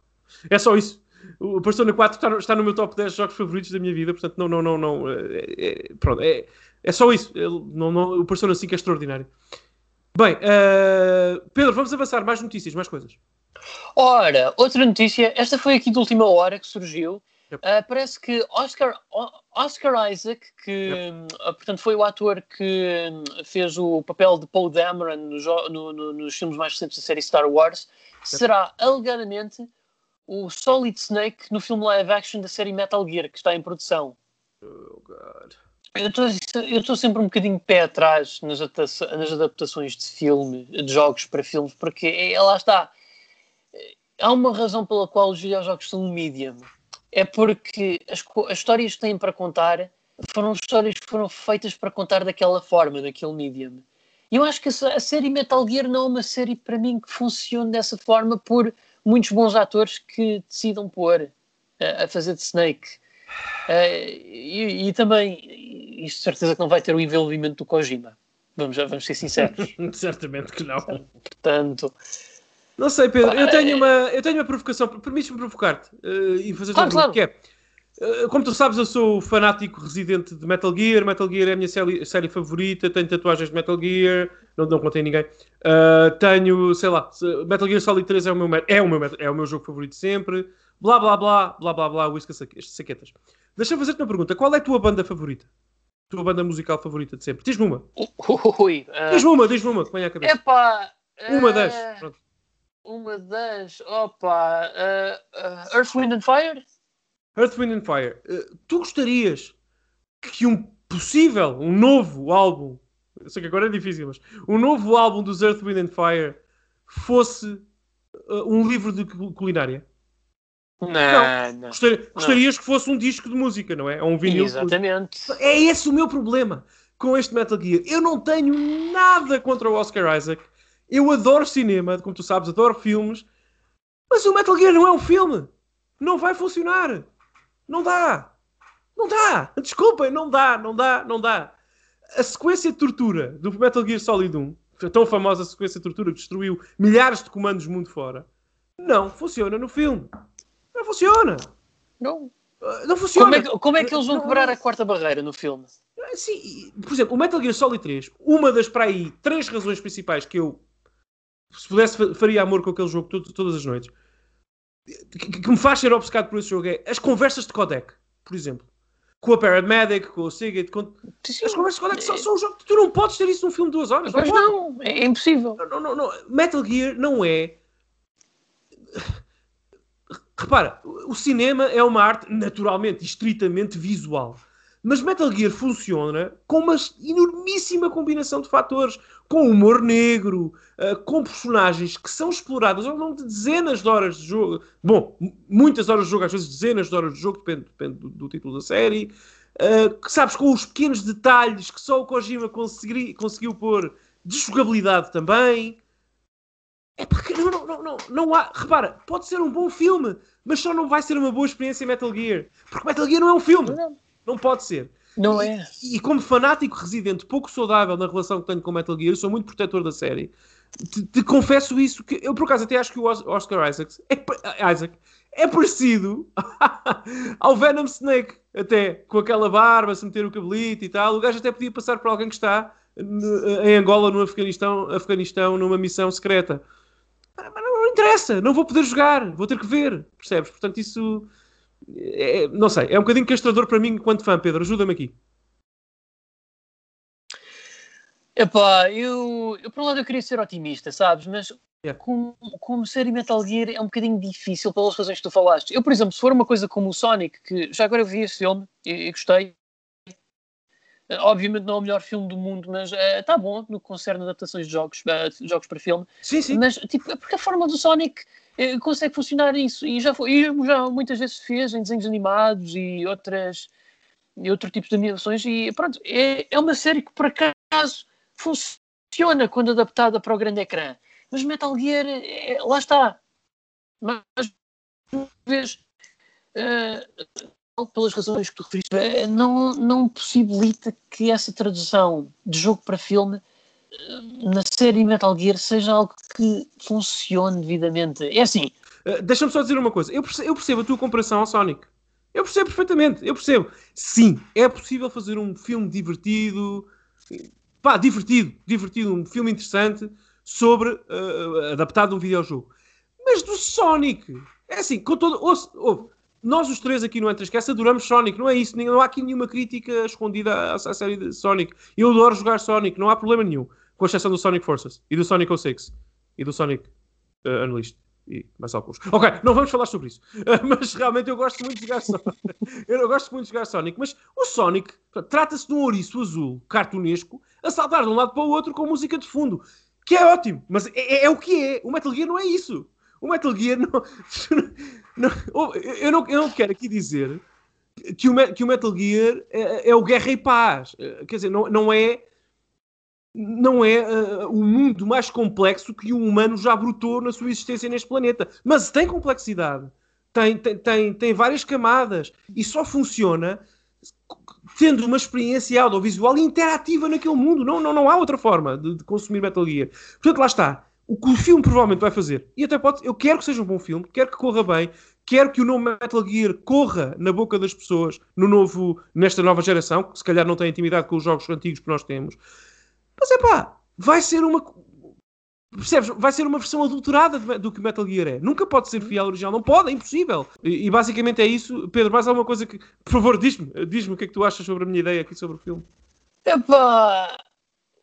É só isso. O Persona 4 está, está no meu top 10 jogos favoritos da minha vida, portanto, não, não, não, não. É, é, pronto, é, é só isso. Não, não, o Persona 5 é extraordinário. Bem, uh, Pedro, vamos avançar. Mais notícias, mais coisas. Ora, outra notícia. Esta foi aqui de última hora que surgiu Uh, parece que Oscar, Oscar Isaac, que uh, portanto foi o ator que hum, fez o papel de Paul Dameron no, no, no, nos filmes mais recentes da série Star Wars, será alegadamente o Solid Snake no filme live action da série Metal Gear, que está em produção. Oh, God. Eu estou sempre um bocadinho pé atrás nas, nas adaptações de filme, de jogos para filmes, porque é, lá está. Há uma razão pela qual os videojogos são um medium é porque as, as histórias que têm para contar foram histórias que foram feitas para contar daquela forma, daquele medium. E eu acho que a, a série Metal Gear não é uma série para mim que funcione dessa forma por muitos bons atores que decidam pôr uh, a fazer de Snake. Uh, e, e, também, isto certeza que não vai ter o envolvimento do Kojima. Vamos, vamos ser sinceros. Certamente que não. Portanto. Não sei, Pedro, eu tenho uma, eu tenho uma provocação. Permites-me provocar-te uh, e fazer claro, claro. que é. Uh, como tu sabes, eu sou fanático residente de Metal Gear. Metal Gear é a minha série, série favorita. Tenho tatuagens de Metal Gear. Não, não contei ninguém. Uh, tenho, sei lá, Metal Gear Solid 3 é o meu, é o meu, é o meu jogo favorito sempre. Blá blá blá, blá blá blá, whisky saquetas. Deixa-me fazer-te uma pergunta. Qual é a tua banda favorita? tua banda musical favorita de sempre? Diz-me uma. Ui, uh... Diz-me uma, diz-me uma, que venha à cabeça. Epá, uma das. Pronto. Uma das. Opa. Uh, Earth, Wind and Fire? Earth, Wind and Fire. tu gostarias que um possível, um novo álbum, eu sei que agora é difícil, mas um novo álbum dos Earth, Wind and Fire fosse um livro de culinária? Não, não. não. Gostaria, gostarias que fosse um disco de música, não é? Ou um vinil. Exatamente. É esse o meu problema com este Metal Gear. Eu não tenho nada contra o Oscar Isaac. Eu adoro cinema, como tu sabes, adoro filmes. Mas o Metal Gear não é um filme. Não vai funcionar. Não dá. Não dá. Desculpem, não dá, não dá, não dá. A sequência de tortura do Metal Gear Solid 1, a tão famosa sequência de tortura que destruiu milhares de comandos mundo fora, não funciona no filme. Não funciona. Não. Uh, não funciona. Como é, que, como é que eles vão não, quebrar a quarta barreira no filme? Sim, por exemplo, o Metal Gear Solid 3, uma das para aí três razões principais que eu, se pudesse, faria amor com aquele jogo todo, todas as noites, que, que, me faz ser obcecado por esse jogo é as conversas de codec, por exemplo. Com a Paramedic, com o Seagate, com... Sim, as conversas de codec são, são um jogo. Tu não podes ter isso num filme de duas horas. Mas não, não é impossível. Não, não, não, Metal Gear não é Repara, o cinema é uma arte naturalmente, estritamente visual. Mas Metal Gear funciona com uma enormíssima combinação de fatores, com humor negro, uh, com personagens que são exploradas ao longo de dezenas de horas de jogo. Bom, muitas horas de jogo, às vezes dezenas de horas de jogo, depende, depende do, do título da série. Uh, sabes, com os pequenos detalhes que só o Kojima consegui, conseguiu pôr de jogabilidade também. É porque não, não, não, não, não há. Repara, pode ser um bom filme, mas só não vai ser uma boa experiência Metal Gear. Porque Metal Gear não é um filme. Não, não pode ser. Não é. E, e, como fanático residente pouco saudável na relação que tenho com Metal Gear, sou muito protetor da série. Te, te confesso isso, que eu por acaso até acho que o Oscar Isaac é, Isaac é parecido ao Venom Snake, até com aquela barba, se meter o cabelito e tal. O gajo até podia passar por alguém que está em Angola, no Afeganistão, Afeganistão numa missão secreta. Mas não interessa, não vou poder jogar, vou ter que ver, percebes? Portanto, isso é, não sei, é um bocadinho castrador para mim enquanto fã, Pedro. Ajuda-me aqui. Epá, eu, eu por um lado eu queria ser otimista, sabes? Mas yeah. como, como série Metal Gear é um bocadinho difícil pelas razões que tu falaste. Eu, por exemplo, se for uma coisa como o Sonic, que já agora eu vi esse filme e, e gostei, Obviamente não é o melhor filme do mundo, mas está eh, uh, bom no que concerne adaptações de jogos, uh, jogos para filme. Sim, sim. Mas tipo, é porque a forma do Sonic consegue funcionar isso. E já, foi, e já muitas vezes fez em desenhos animados e outras e outro tipo de animações. E pronto, é, é uma série que por acaso funciona quando adaptada para o grande ecrã. Mas Metal Gear, é, lá está. Mas, uma vez, uh, pelas razões que tu referiste, eh, não, não possibilita que essa tradução de jogo para filme eh, na série Metal Gear seja algo que funcione devidamente. É assim. Uh, Deixa-me só dizer uma coisa. Eu percebo, eu percebo a tua comparação ao Sonic. Eu percebo perfeitamente. Eu percebo. Sim, é possível fazer um filme divertido. Pá, divertido. Divertido. Um filme interessante sobre. Uh, adaptado a um videojogo. Mas do Sonic. É assim, com todo. Ouve, nós os três aqui no Entre Esquece adoramos Sonic, não é isso, não há aqui nenhuma crítica escondida à, à, série de Sonic. Eu adoro jogar Sonic, não há problema nenhum, com exceção do Sonic Forces e do Sonic 06 e do Sonic uh, Unleashed e mais alguns. Ok, não vamos falar sobre isso, uh, mas realmente eu gosto muito de jogar Sonic. eu gosto muito de jogar Sonic, mas o Sonic trata-se de um ouriço azul cartunesco a saltar de um lado para o outro com música de fundo, que é ótimo, mas é, é, é o que é. O Metal Gear não é isso. O Metal Gear não, não, eu, não, eu não quero aqui dizer que o, que o Metal Gear é, é, o Guerra e Paz. Quer dizer, não, não é. Não é uh, o mundo mais complexo que o humano já brotou na sua existência neste planeta. Mas tem complexidade, tem, tem, tem, tem várias camadas e só funciona tendo uma experiência audiovisual interativa naquele mundo. Não, não, não há outra forma de, de, consumir Metal Gear. Portanto, lá está. O que o filme provavelmente vai fazer, e até pode, eu quero que seja um bom filme, quero que corra bem, quero que o nome Metal Gear corra na boca das pessoas no novo, nesta nova geração, que se calhar não tem intimidade com os jogos antigos que nós temos. Mas é pá, vai ser uma, Percebes? Vai ser uma versão adulterada do que Metal Gear é. Nunca pode ser fiel ao original. Não pode, é impossível. E, e basicamente é isso. Pedro, mais alguma coisa que. Por favor, diz-me. Diz-me o que é que tu achas sobre a minha ideia aqui sobre o filme. Epá,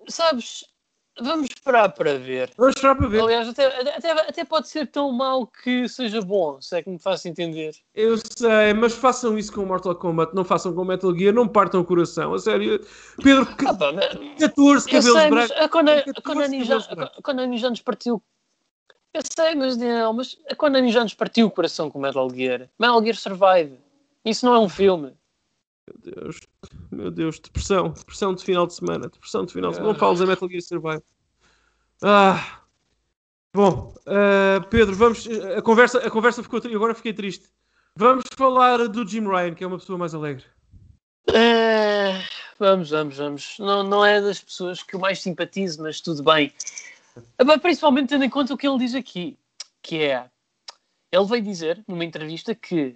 sabes, Vamos esperar para ver. Vamos esperar para ver. Aliás, até, até, até pode ser tão mau que seja bom, se é que me faço entender. Eu sei, mas façam isso com Mortal Kombat, não façam com Metal Gear, não partam o coração, a sério. Pedro, ah, pá, 14 cabelos sei, brancos. A a, Konami já, nos partiu. Eu sei, mas, não, mas a Konami já nos partiu o coração com Metal Gear. Metal Gear Survive. Isso não é um filme. Meu Deus, meu Deus, depressão, depressão de final de semana, depressão de final de semana. Não fales a Metal Gear Survive. Ah, bom, uh, Pedro, vamos. A conversa, a conversa ficou. Agora fiquei triste. Vamos falar do Jim Ryan, que é uma pessoa mais alegre. É, vamos, vamos, vamos. Não, não é das pessoas que eu mais simpatizo, mas tudo bem. Principalmente tendo em conta o que ele diz aqui, que é. Ele veio dizer numa entrevista que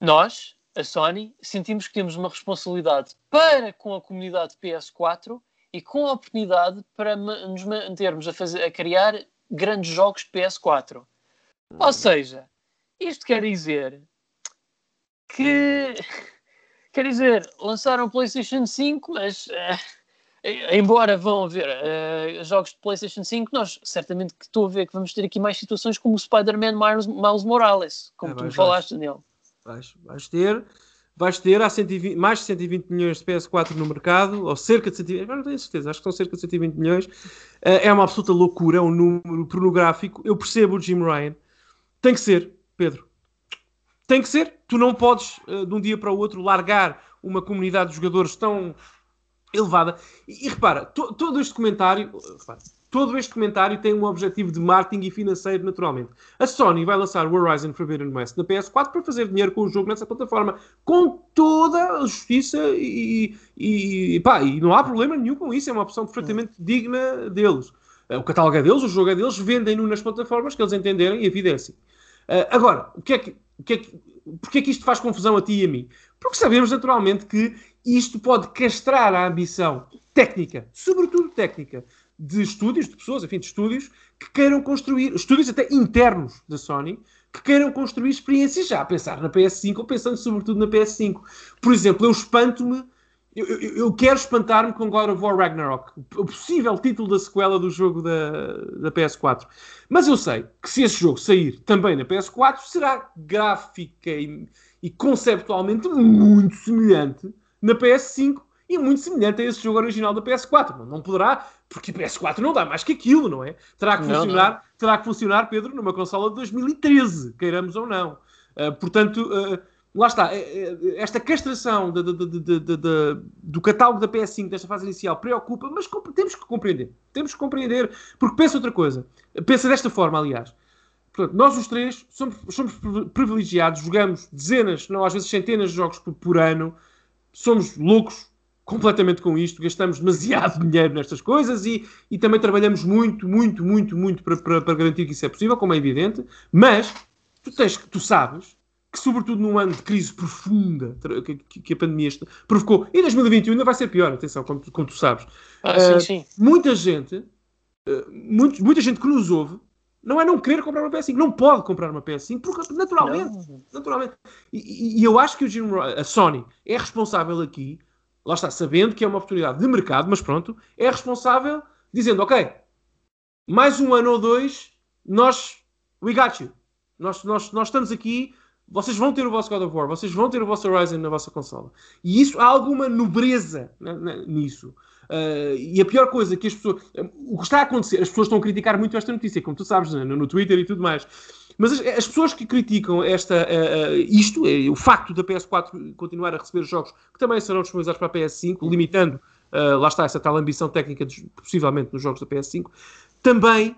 nós, a Sony, sentimos que temos uma responsabilidade para com a comunidade PS4 e com a oportunidade para nos mantermos a, fazer, a criar grandes jogos de PS4. Ou seja, isto quer dizer que. Quer dizer, lançaram o PlayStation 5, mas. Uh, embora vão haver uh, jogos de PlayStation 5, nós certamente que estou a ver que vamos ter aqui mais situações como o Spider-Man Miles, Miles Morales, como é, tu me falaste, Daniel vais, vais ter, vais ter há 120, mais de 120 milhões de PS4 no mercado, ou cerca de 120, não tenho certeza, acho que são cerca de 120 milhões. Uh, é uma absoluta loucura, é um número pornográfico. Eu percebo o Jim Ryan. Tem que ser, Pedro. Tem que ser. Tu não podes, uh, de um dia para o outro, largar uma comunidade de jogadores tão elevada. E, e repara, to, todo este comentário. Repara, todo este comentário tem um objetivo de marketing e financeiro, naturalmente. A Sony vai lançar o Horizon Forbidden West na PS4 para fazer dinheiro com o jogo nessa plataforma, com toda a justiça e, e, pá, e não há problema nenhum com isso, é uma opção perfeitamente digna deles. O catálogo é deles, o jogo é deles, vendem-no nas plataformas que eles entenderem e a vida é assim. Uh, agora, o que é que, o que é que, porque é que isto faz confusão a ti e a mim? Porque sabemos naturalmente que isto pode castrar a ambição técnica, sobretudo técnica, de estúdios, de pessoas, enfim, de estúdios, que queiram construir, estúdios até internos da Sony, que queiram construir experiências já a pensar na PS5 ou pensando sobretudo na PS5. Por exemplo, eu espanto-me, eu, eu, eu, quero espantar-me com God of War Ragnarok, o possível título da sequela do jogo da, da PS4. Mas eu sei que se esse jogo sair também na PS4, será gráfica e, e conceptualmente muito semelhante na PS5 e muito semelhante a esse jogo original da PS4. Não poderá, porque a PS4 não dá mais que aquilo, não é? Terá que funcionar, não. Terá que funcionar Pedro, numa consola de 2013, queiramos ou não. Uh, portanto, uh, lá está. Uh, esta castração de, de, de, do catálogo da PS5 desta fase inicial preocupa, mas temos que compreender. Temos que compreender, porque pensa outra coisa. Pensa desta forma, aliás. Portanto, nós os três somos, somos privilegiados, jogamos dezenas, não às vezes centenas de jogos por, por ano, somos loucos completamente com isto, gastamos demasiado dinheiro nestas coisas e, e também trabalhamos muito, muito, muito, muito para, para, para, garantir que isso é possível, como é evidente, mas tu, tens, tu sabes que, sobretudo num ano de crise profunda que, que a pandemia provocou, e 2021 ainda vai ser pior, atenção, como, como tu sabes. Ah, sim, uh, sim. Muita gente, uh, muito, muita gente que nos ouve, não é não querer comprar uma PS5, não pode comprar uma PS5, porque naturalmente, não. naturalmente. E, e, eu acho que o Jim, a Sony é responsável aqui lá está, sabendo que é uma oportunidade de mercado, mas pronto, é responsável dizendo, ok, mais um ano ou dois, nós, we got you. Nós, nós, nós estamos aqui, vocês vão ter o vosso God of War, vocês vão ter o vosso Horizon na vossa consola. E isso, há alguma nobreza nisso. Uh, e a pior coisa que as pessoas. O que está a acontecer, as pessoas estão a criticar muito esta notícia, como tu sabes, no, no Twitter e tudo mais. Mas as, as pessoas que criticam esta, uh, isto, é, o facto da PS4 continuar a receber jogos que também serão disponibilizados para a PS5, limitando lá está essa tal ambição técnica, de, possivelmente nos jogos da PS5, também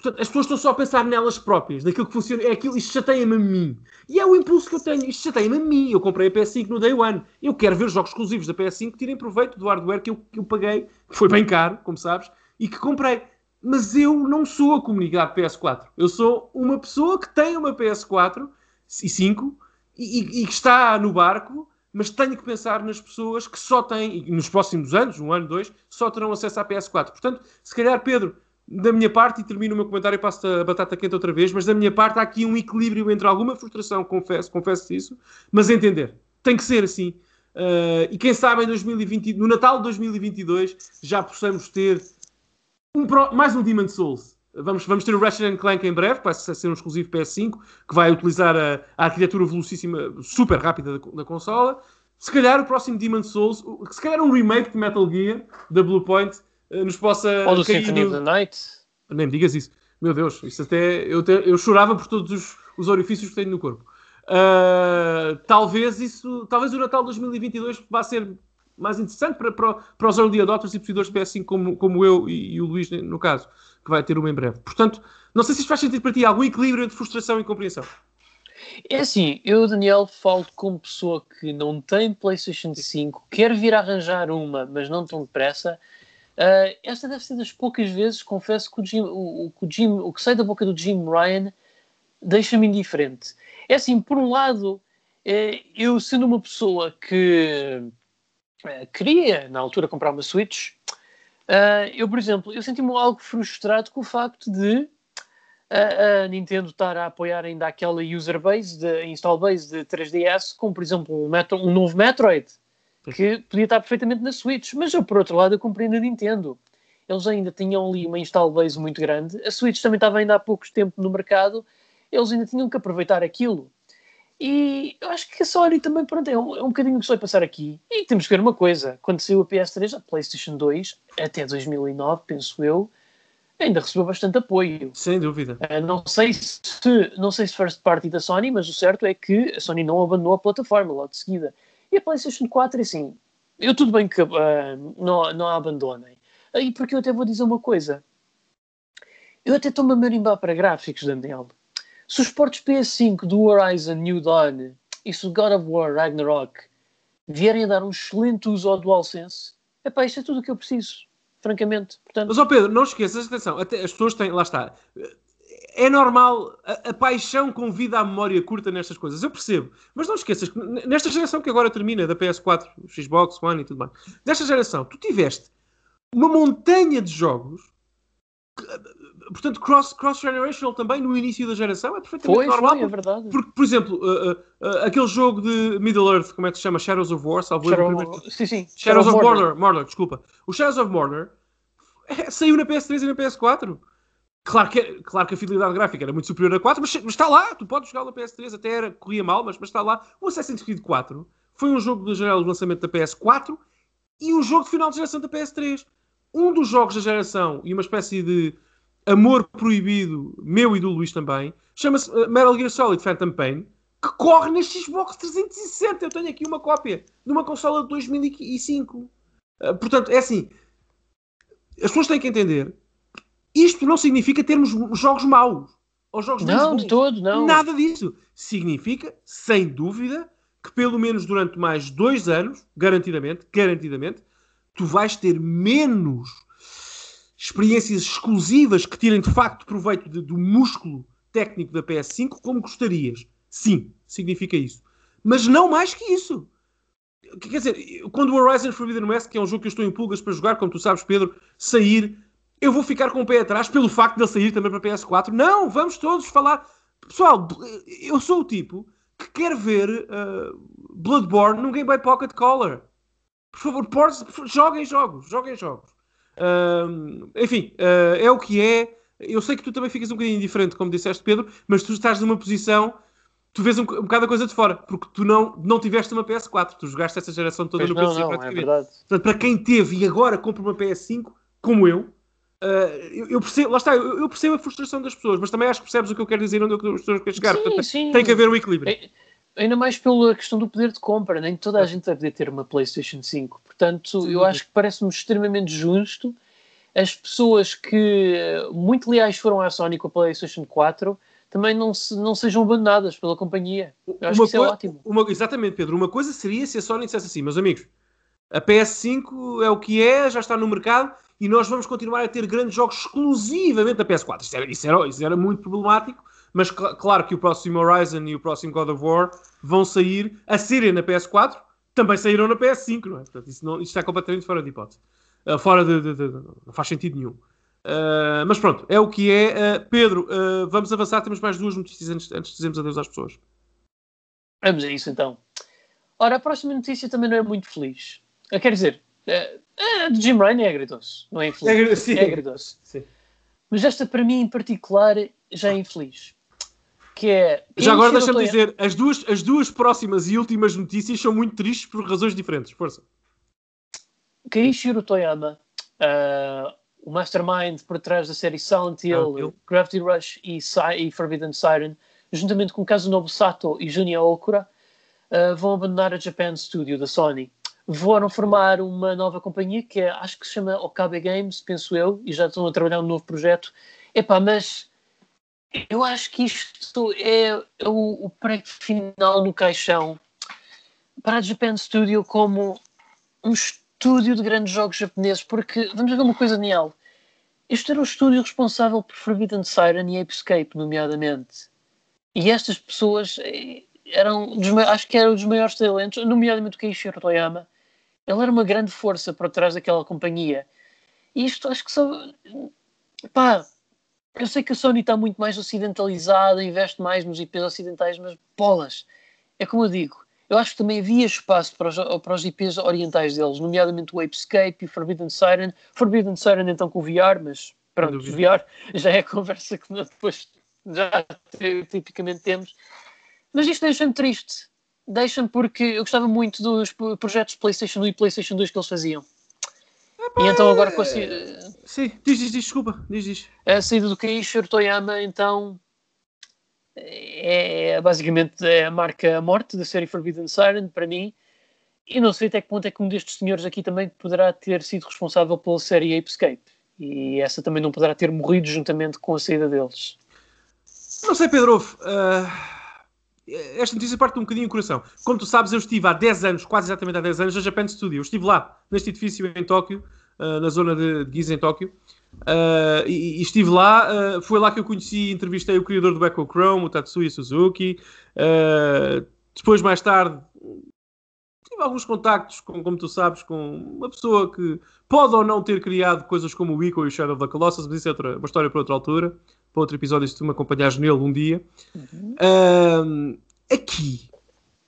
Portanto, as pessoas estão só a pensar nelas próprias, naquilo que funciona, é aquilo, isto chateia-me a mim. E é o impulso que eu tenho, isto chateia-me a mim. Eu comprei a PS5 no Day One. Eu quero ver jogos exclusivos da PS5 que tirem proveito do hardware que eu, que eu paguei, que foi bem caro, como sabes, e que comprei. Mas eu não sou a comunidade PS4. Eu sou uma pessoa que tem uma PS4 e 5 e, que está no barco, mas tenho que pensar nas pessoas que só têm, nos próximos anos, um ano, dois, só terão acesso à PS4. Portanto, se calhar, Pedro, da minha parte, e termino o meu comentário e passo a batata quente outra vez, mas da minha parte há aqui um equilíbrio entre alguma frustração, confesso, confesso isso, mas entender. Tem que ser assim. Uh, e quem sabe em 2020, no Natal de 2022 já possamos ter um mais um Demon Souls. Vamos, vamos ter o Ratchet Clank em breve, vai ser um exclusivo PS5, que vai utilizar a, a arquitetura velocíssima, super rápida da, da consola. Se calhar o próximo Demon Souls, se calhar um remake de Metal Gear, da Bluepoint, eh, nos possa. Ou do Symphony of the Night. Nem me digas isso. Meu Deus, isso até. Eu, te, eu chorava por todos os, os orifícios que tenho no corpo. Uh, talvez isso. Talvez o Natal 2022 vá ser mais interessante para, para, para os early adopters e possíveis PS5 como, como eu e, e, o Luís, no caso, que vai ter uma em breve. Portanto, não sei se isto faz sentido para ti, algum equilíbrio entre frustração e compreensão. É assim, eu, Daniel, falo como pessoa que não tem PlayStation 5, quer vir arranjar uma, mas não tão depressa. Uh, esta deve ser das poucas vezes, confesso, que o, Jim, o, o, Jim, o que sai da boca do Jim Ryan deixa-me indiferente. É assim, por um lado, é, eu sendo uma pessoa que é, queria, na altura, comprar uma Switch, uh, eu, por exemplo, eu senti-me algo frustrado com o facto de a, a, Nintendo estar a apoiar ainda aquela user base, de, install base de 3DS, como, por exemplo, um, Metro, um novo Metroid que podia estar perfeitamente na Switch. Mas eu, por outro lado, eu compreendo a Nintendo. Eles ainda tinham ali uma install base muito grande. A Switch também estava ainda há pouco tempo no mercado. Eles ainda tinham que aproveitar aquilo. E eu acho que a Sony também, pronto, é um, é um bocadinho que só passar aqui. E temos que ver uma coisa: quando saiu a PS3, a PlayStation 2, até 2009, penso eu, ainda recebeu bastante apoio. Sem dúvida. Uh, não, sei se, não sei se first party da Sony, mas o certo é que a Sony não abandonou a plataforma logo de seguida. E a PlayStation 4, assim, eu tudo bem que uh, não, não a abandonem. E porque eu até vou dizer uma coisa. Eu até estou-me a marimbar para gráficos, Daniel. Se os portos PS5 do Horizon New Dawn e se o God of War Ragnarok vierem a dar um excelente uso ao DualSense, epá, isto é tudo o que eu preciso, francamente. Portanto... Mas, ó Pedro, não esqueças, atenção, até as pessoas têm, lá está, é normal, a, a, paixão convida à memória curta nestas coisas, eu percebo. Mas não esqueças que nesta geração que agora termina, da PS4, Xbox One e tudo mais, desta geração, tu tiveste uma montanha de jogos, portanto, cross-generational cross também no início da geração, é perfeitamente normal. Foi, é verdade. Porque, por exemplo, uh, uh, uh, aquele jogo de Middle-earth, como é que se chama? Shadows of War, salvo Shadow... primeiro... Sim, sim. Shadows, Shadows of Mordor. Mordor, desculpa. O Shadows of Mordor é, saiu na PS3 e na PS4. Claro que, claro que a fidelidade gráfica era muito superior a 4, mas, mas está lá, tu podes jogar na PS3, até era, corria mal, mas, mas está lá. O Assassin's Creed 4 foi um jogo da janela de lançamento da PS4 e um jogo de final de geração da PS3. Um dos jogos da geração e uma espécie de amor proibido, meu e do Luís também, chama-se uh, Metal Gear Solid Phantom Pain, que corre na Xbox 360. Eu tenho aqui uma cópia de uma consola de 2005. Uh, portanto, é assim, as pessoas têm que entender isto não significa termos jogos maus. Ou jogos não, de todo, não. Nada disso. Significa, sem dúvida, que pelo menos durante mais dois anos, garantidamente, garantidamente, tu vais ter menos experiências exclusivas que tirem de facto proveito de, do músculo técnico da PS5 como gostarias. Sim, significa isso. Mas não mais que isso. Quer dizer, quando o Horizon Forbidden West, que é um jogo que eu estou em pulgas para jogar, como tu sabes, Pedro, sair eu vou ficar com o pé atrás pelo facto de ele sair também para PS4. Não, vamos todos falar. Pessoal, eu sou o tipo que quer ver uh, Bloodborne num Game Boy Pocket Color. Por favor, por, joguem jogos, joguem jogos. Uh, enfim, uh, é o que é. Eu sei que tu também ficas um bocadinho diferente, como disseste, Pedro, mas tu estás numa posição. Tu vês um, um bocado a coisa de fora, porque tu não, não tiveste uma PS4, tu jogaste essa geração toda pois no não, PC não, praticamente. É Portanto, para quem teve e agora compra uma PS5, como eu, Uh, eu, eu, percebo, lá está, eu, eu, percebo a frustração das pessoas, mas também acho que percebes o que eu quero dizer onde eu estou a chegar. Sim, Portanto, sim. Tem que haver um equilíbrio. É, ainda mais pela questão do poder de compra. Nem toda a gente vai poder ter uma PlayStation 5. Portanto, Sim. eu acho que parece-me extremamente justo as pessoas que muito leais foram à Sony com a PlayStation 4 também não, se, não sejam abandonadas pela companhia. Eu acho uma que isso é ótimo. Uma, exatamente, Pedro. Uma coisa seria se a Sony dissesse assim, meus amigos, a PS5 é o que é, já está no mercado e nós vamos continuar a ter grandes jogos exclusivamente da PS4. Isso era, isso era, isso era muito problemático, mas cl claro que o próximo Horizon e o próximo God of War vão sair a serem na PS4, também saíram na PS5, não é? Portanto, isso, não, isso está completamente fora de hipótese. Uh, fora de, de, de, Não faz sentido nenhum. Uh, mas pronto, é o que é. Uh, Pedro, vamos avançar. Temos mais duas notícias antes, antes de dizermos adeus às pessoas. Vamos a isso então. Ora, a próxima notícia também não é muito feliz. quer dizer, a de Jim Ryan é agridoce, não é infeliz. É, sim. é agridoce. Sim. Mas esta, para mim em particular, já é infeliz. Que é. Já agora deixa-me dizer, as duas, as duas próximas e últimas notícias são muito tristes por razões diferentes. Força. Keiichiro Toyama uh, o mastermind por trás da série Silent Hill, Hill. Gravity Rush e, e, Forbidden Siren, juntamente com Kazunobu Sato e Junya Okura, uh, vão abandonar a Japan Studio da Sony. Vão formar uma nova companhia que é, acho que se chama Okabe Games, penso eu, e já estão a trabalhar num novo projeto. Epá, mas eu acho que isto é, é o, o pré-final no caixão para a Japan Studio como um estúdio de grandes jogos japoneses, porque vamos ver uma coisa, Daniel. Este era o estúdio responsável por Forbidden Siren e Escape, nomeadamente. E estas pessoas eh, eram, dos, acho que eram dos maiores talentos, nomeadamente o Keishiro Toyama. Ele era uma grande força por trás daquela companhia. E isto acho que só. Pá, eu sei que a Sony está muito mais ocidentalizada, investe mais nos IPs ocidentais, mas bolas. É como eu digo, eu acho que também havia espaço para os, para os IPs orientais deles, nomeadamente o Apescape e o Forbidden Siren. Forbidden Siren então com o VR, mas pronto, o VR já é a conversa que depois já tipicamente temos. Mas isto deixa-me triste. Deixa-me porque eu gostava muito dos projetos PlayStation 1 e PlayStation 2 que eles faziam. Epá, e então agora com a... Sim, diz, diz, diz, desculpa, diz, diz. A saída do Keiichiro Toyama, então é, é basicamente é a marca morte da série Forbidden Siren para mim. E não sei até que ponto é que um destes senhores aqui também poderá ter sido responsável pela série Apescape. E essa também não poderá ter morrido juntamente com a saída deles. Não sei, Pedro. Uh, esta notícia parte um bocadinho do coração. Como tu sabes, eu estive há 10 anos, quase exatamente há 10 anos, na Japan Studio. Eu estive lá, neste edifício em Tóquio, uh, na zona de Giza, em Tóquio. Uh, e, e, estive lá, uh, foi lá que eu conheci e entrevistei o criador do Echo Chrome, o Tatsuya Suzuki. Uh, depois, mais tarde, tive alguns contactos, com, como tu sabes, com uma pessoa que pode ou não ter criado coisas como o Ico e o Shadow of the Colossus, mas isso é outra, uma história para outra altura, para outro episódio, se tu me acompanhares nele um dia. Uhum. aqui,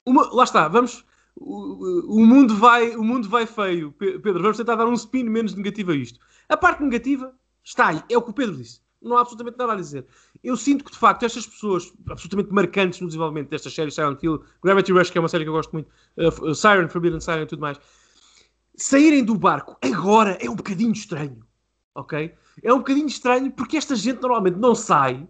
uma, lá está, vamos. O, o, mundo vai, o mundo vai feio, Pedro. Vamos tentar dar um spin menos negativo a isto. A parte negativa está aí, é o que o Pedro disse. Não há absolutamente nada a dizer. Eu sinto que, de facto, estas pessoas absolutamente marcantes no desenvolvimento destas séries, Silent Hill, Gravity Rush, que é uma série que eu gosto muito, uh, Siren, Forbidden Siren e tudo mais, saírem do barco agora é um bocadinho estranho. Ok? É um bocadinho estranho porque esta gente normalmente não sai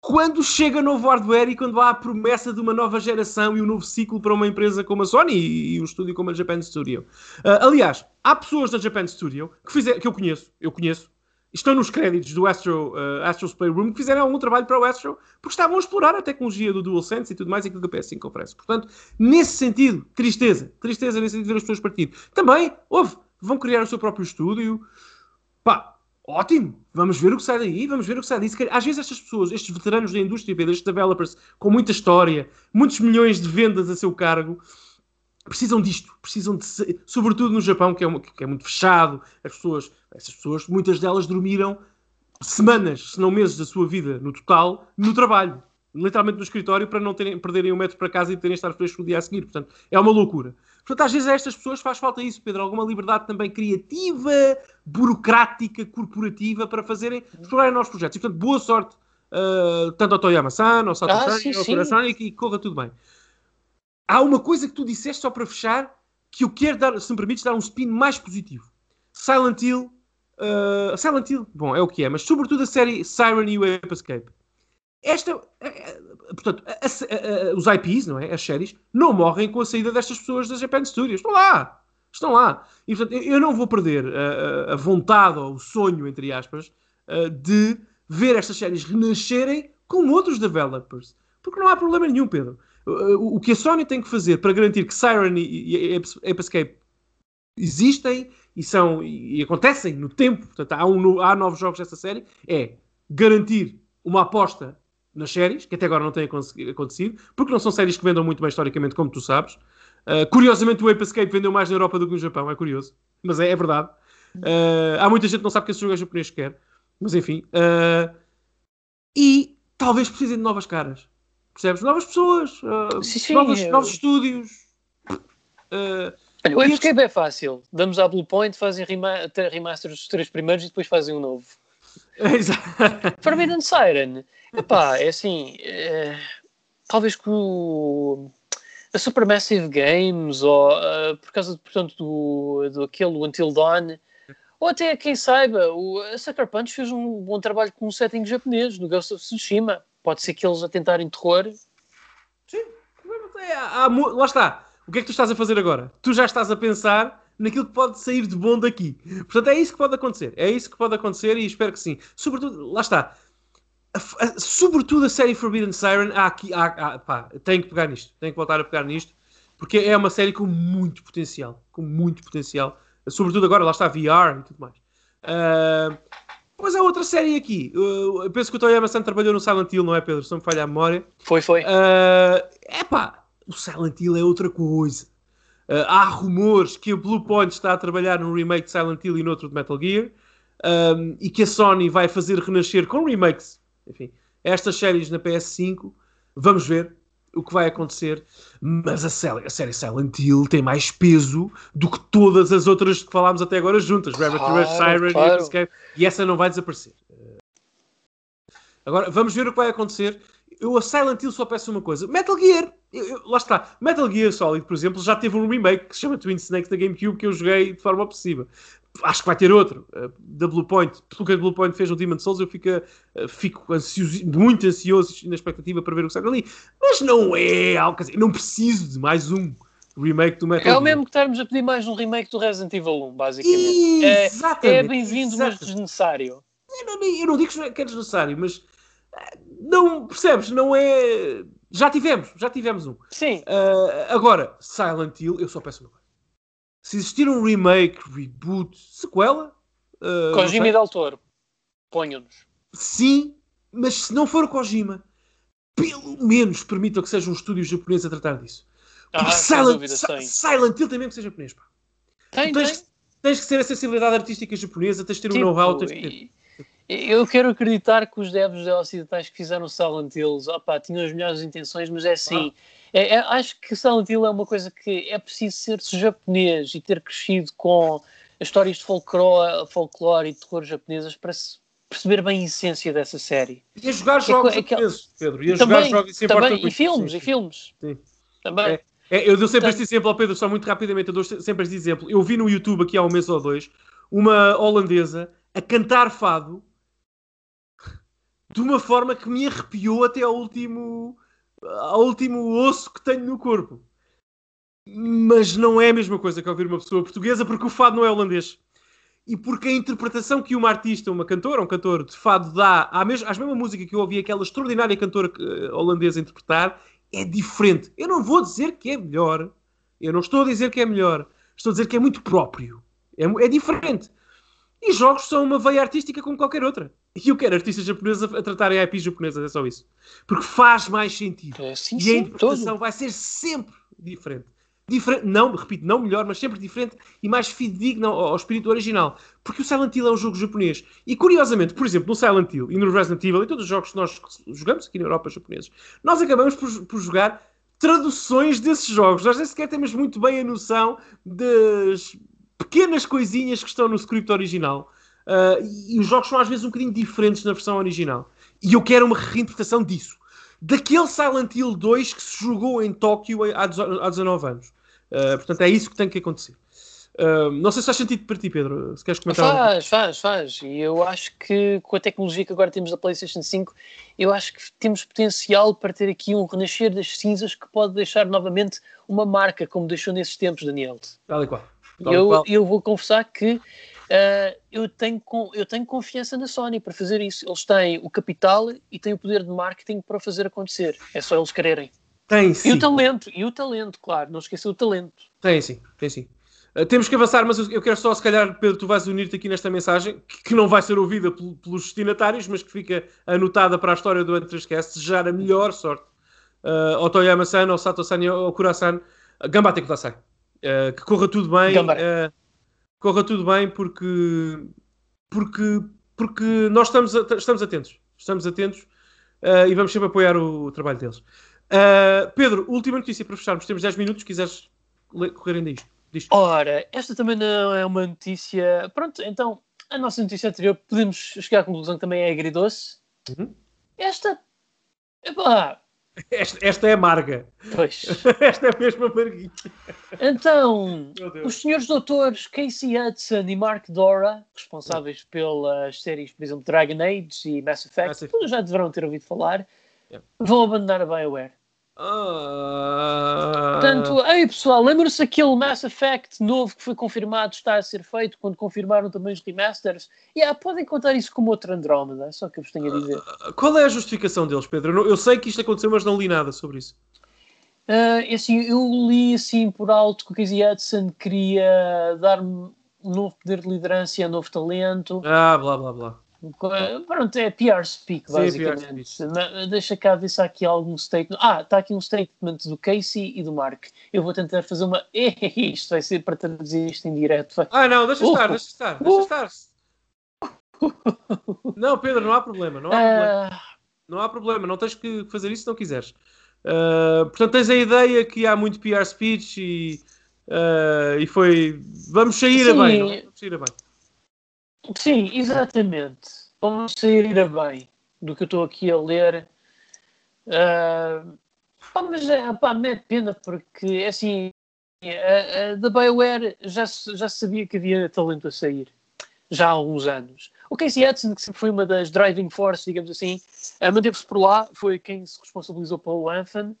quando chega novo hardware e quando há a promessa de uma nova geração e um novo ciclo para uma empresa como a Sony e, e um estúdio como a Japan Studio. Uh, aliás, há pessoas da Japan Studio que, fizer, que eu conheço, eu conheço, estão nos créditos do Astro, uh, Astro's Playroom que fizeram algum trabalho para o Astro porque estavam a explorar a tecnologia do DualSense e tudo mais aquilo que a PS5 oferece. Portanto, nesse sentido, tristeza. Tristeza nesse sentido de ver as pessoas partir. Também, houve, vão criar o seu próprio estúdio. Pá, ótimo, vamos ver o que sai daí, vamos ver o que sai daí. Às vezes estas pessoas, estes veteranos da indústria, estes developers com muita história, muitos milhões de vendas a seu cargo, precisam disto, precisam de, sobretudo no Japão, que é, uma, que é muito fechado, as pessoas, essas pessoas, muitas delas dormiram semanas, se não meses da sua vida no total, no trabalho, literalmente no escritório, para não terem, perderem um metro para casa e terem estar frescos no dia a seguir. Portanto, é uma loucura. Portanto, às vezes a estas pessoas faz falta isso, Pedro, alguma liberdade também criativa, burocrática, corporativa, para fazerem, explorarem novos projetos. E, portanto, boa sorte uh, tanto ao Toyama-san, ao Sato-san, ah, ao Kura-san, e, corra tudo bem há uma coisa que tu disseste só para fechar que eu quero dar, se me permites, dar um spin mais positivo. Silent Hill, uh, Silent Hill, bom, é o que é, mas sobretudo a série Siren e o Escape. Esta, portanto, a, a, a, os IPs, não é? As séries, não morrem com a saída destas pessoas da Japan Studios. Estão lá. Estão lá. E, portanto, eu não vou perder a, vontade ou o sonho, entre aspas, de ver estas séries renascerem com outros developers. Porque não há problema nenhum, Pedro. O que a Sony tem que fazer para garantir que Siren e Ape Escape existem e, são, e acontecem no tempo, portanto, há, um, há novos jogos dessa série, é garantir uma aposta nas séries, que até agora não tem acontecido, porque não são séries que vendam muito bem historicamente, como tu sabes. Uh, curiosamente, o Ape Escape vendeu mais na Europa do que no Japão, é curioso, mas é, é verdade. Uh, há muita gente que não sabe que esse jogo é japonês quer, mas enfim. Uh, e talvez precisem de novas caras, percebes? Novas pessoas, sim, sim, novos, eu... novos estúdios. Olha, o Ape Escape é fácil. Damos à Blue Point, fazem remaster dos três primeiros e depois fazem um novo. Exato. Forbidden Siren. Epá, é assim. É, talvez que o. A Supermassive Games, ou uh, por causa, portanto, do, do aquele Until Dawn, ou até, quem saiba, o, a Sucker Punch fez um bom trabalho com um setting japonês, no Ghost of Tsushima. Pode ser que eles a tentarem terror. Sim, lá está. O que é que tu estás a fazer agora? Tu já estás a pensar naquilo que pode sair de bom daqui. Portanto, é isso que pode acontecer. É isso que pode acontecer e espero que sim. Sobretudo, lá está. A, a, sobretudo a série Forbidden Siren, há aqui, há, há, pá, tenho que pegar nisto, tenho que voltar a pegar nisto, porque é uma série com muito potencial, com muito potencial, sobretudo agora, lá está VR e tudo mais. Uh, mas há outra série aqui, uh, eu penso que o Toyama-san trabalhou no Silent Hill, não é Pedro? Se não me falha a memória. Foi, foi. É uh, pá, o Silent Hill é outra coisa. Uh, há rumores que a Bluepoint está a trabalhar num remake de Silent Hill e noutro de Metal Gear um, e que a Sony vai fazer renascer com remakes, enfim, estas séries na PS5. Vamos ver o que vai acontecer. Mas a série, a série Silent Hill tem mais peso do que todas as outras que falámos até agora juntas. Rabbit Rush, Siren claro. e Escape. E essa não vai desaparecer. Agora, vamos ver o que vai acontecer eu a Silent Hill só peço uma coisa. Metal Gear, eu, eu, lá está. Metal Gear Solid, por exemplo, já teve um remake que se chama Twin Snakes da GameCube que eu joguei de forma obsessiva. Acho que vai ter outro, uh, da Point. Pelo que a Blue Point fez no Demon Souls, eu fico, uh, fico ansioso, muito ansioso na expectativa para ver o que sai ali. Mas não é algo, dizer, não preciso de mais um remake do Metal Gear. É o mesmo que estarmos a pedir mais um remake do Resident Evil 1, basicamente. Exatamente. É, é bem-vindo, mas desnecessário. Eu não, eu não digo que é desnecessário, mas não percebes, não é. Já tivemos, já tivemos um. Sim. Uh, agora, Silent Hill, eu só peço uma coisa. Se existir um remake, reboot, sequela. Uh, Kojima e Del Toro. Ponham-nos. Sim, mas se não for Kojima, pelo menos permitam que seja um estúdio japonês a tratar disso. Porque ah, Silent, dúvida, Silent Hill tem mesmo que ser japonês. Pá. Tem, tens, tem. tens que ter a sensibilidade artística japonesa, tens de ter tipo, um know-how. Ter... Eu quero acreditar que os devs ocidentais que fizeram Silent Hills opa, tinham as melhores intenções, mas é assim. Ah. É, é, acho que Silent Hill é uma coisa que é preciso ser japonês e ter crescido com as histórias de folclore, folclore e terror japonesas para se perceber bem a essência dessa série. E a jogar é jogos é, japoneses, Pedro. E a também, jogar jogos e também, e filmes, sim, e filmes. Sim. Também. É, é, eu dou sempre este exemplo ao Pedro, só muito rapidamente, eu dou sempre este exemplo. Eu vi no YouTube aqui há um mês ou dois uma holandesa a cantar fado de uma forma que me arrepiou até ao último, ao último osso que tenho no corpo. Mas não é a mesma coisa que ouvir uma pessoa portuguesa, porque o fado não é holandês. E porque a interpretação que uma artista, uma cantora, um cantor de fado dá à, mesma, à mesma música que eu ouvi aquela extraordinária cantora uh, holandesa interpretar, é diferente. Eu não vou dizer que é melhor. Eu não estou a dizer que é melhor. Estou a dizer que é muito próprio. É, é diferente. E jogos são uma veia artística como qualquer outra. E eu quero artistas japoneses a, a tratarem IPs japonesas, é só isso. Porque faz mais sentido. É, sim, e sim, a interpretação todo. vai ser sempre diferente. Diferente, não, repito, não melhor, mas sempre diferente e mais fidedigna ao, ao, espírito original. Porque o Silent Hill é um jogo japonês. E curiosamente, por exemplo, no Silent Hill e no Resident Evil e todos os jogos que nós jogamos aqui na Europa japoneses, nós acabamos por, por jogar traduções desses jogos. Nós nem sequer temos muito bem a noção das pequenas coisinhas que estão no script original. Uh, e os jogos são às vezes um bocadinho diferentes na versão original. E eu quero uma reinterpretação disso. Daquele Silent Hill 2 que se jogou em Tóquio há 19 anos. Uh, portanto, é isso que tem que acontecer. Uh, não sei se faz sentido para ti, Pedro. Se queres comentar. Faz, faz, faz. E eu acho que com a tecnologia que agora temos da PlayStation 5, eu acho que temos potencial para ter aqui um renascer das cinzas que pode deixar novamente uma marca, como deixou nesses tempos, Daniel. Tal e qual. Tal eu, qual. eu vou confessar que uh, eu, tenho, eu tenho confiança na Sony para fazer isso. Eles têm o capital e têm o poder de marketing para fazer acontecer. É só eles quererem. Tem sim. E o talento, e o talento, claro, não esqueça o talento. Tem sim, tem sim. Uh, temos que avançar, mas eu quero só, se calhar, Pedro, tu vais unir-te aqui nesta mensagem, que, que não vai ser ouvida pelos destinatários, mas que fica anotada para a história do Entre-Esquece, desejar a melhor sorte uh, ao Toyama-san, ao Sato-san e ao Kura-san. Gambate Kudasai. Uh, que corra tudo bem. Uh, corra tudo bem porque, porque, porque nós estamos, estamos atentos. Estamos atentos uh, e vamos sempre apoiar o, o trabalho deles. Uh, Pedro, última notícia para fecharmos. Temos 10 minutos, se quiseres correr ainda isto. Disto. Ora, esta também não é uma notícia. Pronto, então, a nossa notícia anterior, podemos chegar à conclusão que também é agridoce. Uhum. Esta. Epá, esta, esta, é amarga. Pois. esta é mesmo amarguinha. Então, os senhores doutores Casey Hudson e Mark Dora, responsáveis pelas séries, por exemplo, Dragon Age e Mass Effect, Mass Effect. já deverão ter ouvido falar, yeah. vão abandonar a BioWare. Uh... Portanto, aí pessoal, lembram-se aquele Mass Effect novo que foi confirmado está a ser feito quando confirmaram também os remasters? E yeah, podem contar isso como outra Andrómeda, é só que eu vos tenho a dizer. Uh, qual é a justificação deles, Pedro? Eu sei que isto aconteceu, mas não li nada sobre isso. Uh, assim, eu li assim por alto que o Casey Hudson queria dar um novo poder de liderança e um novo talento. Ah, blá blá blá. Pronto, é PR speak, basicamente. Sim, PR speak. Deixa cá ver se há aqui algum statement. Ah, está aqui um statement do Casey e do Mark. Eu vou tentar fazer uma. Isto vai ser para traduzir isto em direto. Ah, não, deixa uh, estar, deixa estar, deixa uh, estar. não, Pedro, não há problema. Não há problema. Uh, não há problema, não tens que fazer isso se não quiseres. Uh, portanto, tens a ideia que há muito PR speech e, uh, e foi. Vamos sair sim. a bem, não? É? Vamos sair a bem. Sim, exatamente. Vamos sair a bem do que eu estou aqui a ler. Uh, pá, mas é, pá, é pena porque é assim, a, da BioWare já, já sabia que havia talento a sair já há alguns anos. O Casey Hudson, que sempre foi uma das driving forces, digamos assim, manteve-se por lá, foi quem se responsabilizou pelo Anthem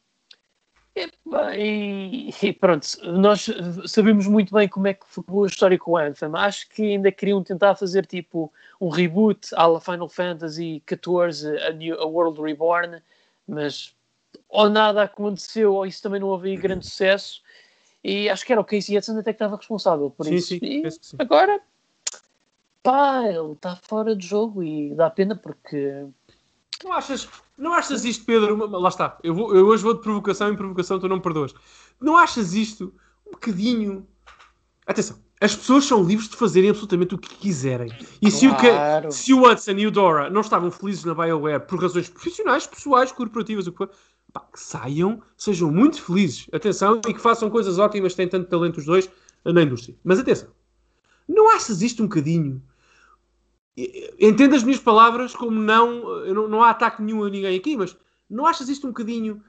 e, e, pronto, nós sabemos muito bem como é que ficou a história com o Anthem. Acho que ainda queriam tentar fazer tipo um reboot à la Final Fantasy XIV, a, New, a World Reborn, mas ou nada aconteceu, ou isso também não houve grande sucesso. E acho que era o Casey Hudson até que estava responsável por sim, isso. Sim, e agora, pá, ele está fora de jogo e dá pena porque não achas, não achas isto, Pedro? Lá está. Eu, vou, eu hoje vou de provocação em provocação, tu não me perdoas. Não achas isto um bocadinho. Atenção, as pessoas são livres de fazerem absolutamente o que quiserem. E claro. se, o, se o Hudson e o Dora não estavam felizes na BioWare por razões profissionais, pessoais, corporativas, o que for, pá, que saiam, sejam muito felizes. Atenção, e que façam coisas ótimas, têm tanto talento os dois na indústria. Mas atenção, não achas isto um bocadinho Entendo as minhas palavras como não, não, não há ataque nenhum a ninguém aqui, mas não achas isto um bocadinho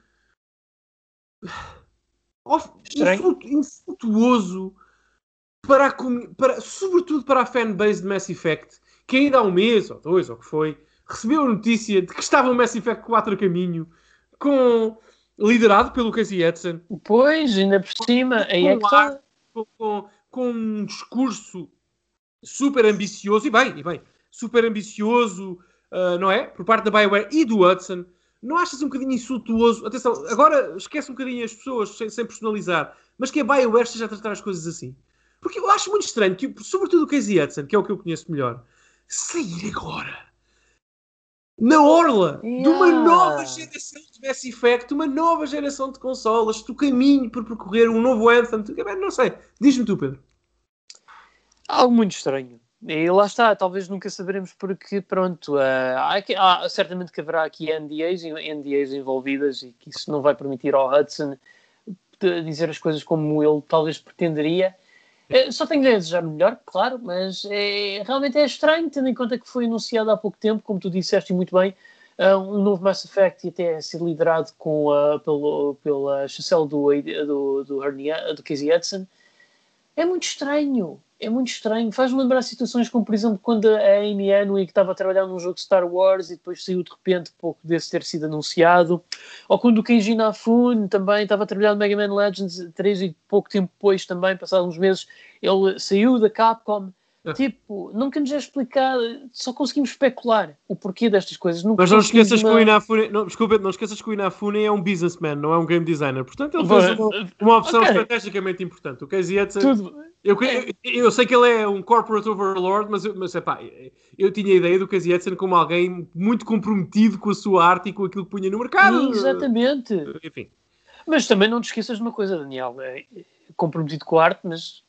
infrutuoso para, a, para, sobretudo para a fanbase de Mass Effect, que ainda há um mês ou dois, ou que foi, recebeu a notícia de que estava o Mass Effect 4 a caminho, com, liderado pelo Casey Edson. Pois, ainda por cima, com, aí é que. Com, com, com um discurso super ambicioso, e bem, e bem, super ambicioso, uh, não é? Por parte da Bioware e do Hudson. Não achas um bocadinho insultuoso? Atenção, agora esquece um bocadinho as pessoas sem, sem personalizar, mas que a Bioware esteja a tratar as coisas assim. Porque eu acho muito estranho que, sobretudo o Casey Hudson, que é o que eu conheço melhor, sair agora na orla yeah. de uma nova geração de Mass Effect, uma nova geração de consolas, do caminho para percorrer um novo Anthem. Não sei, diz-me tu, Pedro. Algo muito estranho. E lá está, talvez nunca saberemos porque, pronto, uh, há, há, certamente que haverá aqui NDAs, NDAs envolvidas e que isso não vai permitir ao Hudson dizer as coisas como ele talvez pretenderia. Uh, só tenho a desejar melhor, claro, mas é, realmente é estranho, tendo em conta que foi anunciado há pouco tempo, como tu disseste muito bem, uh, um novo Mass Effect e até ser liderado com, pelo, pela chancela do, do, do, do Casey Hudson. É muito estranho. É muito estranho. Faz-me lembrar situações como, por exemplo, quando a Amy Henry que estava a trabalhar num jogo de Star Wars e depois saiu de repente pouco desse ter sido anunciado. Ou quando o Kenji Nafune também estava a trabalhar no Mega Man Legends 3 e pouco tempo depois também, passados uns meses, ele saiu da Capcom. Tipo, nunca nos é explicado, só conseguimos especular o porquê destas coisas. Nunca Mas não esqueças uma... que o Inafune, não, desculpa, não esqueças que o Inafune é um businessman, não é um game designer. Portanto, ele fez uma, uma opção okay. estrategicamente importante. O Casey Hudson, Tudo. Eu, eu, eu, sei que ele é um corporate overlord, mas, mas epá, eu tinha a ideia do Casey Hudson como alguém muito comprometido com a sua arte e com aquilo que punha no mercado. Exatamente. Enfim. Mas também não te esqueças de uma coisa, Daniel. É comprometido com a arte, mas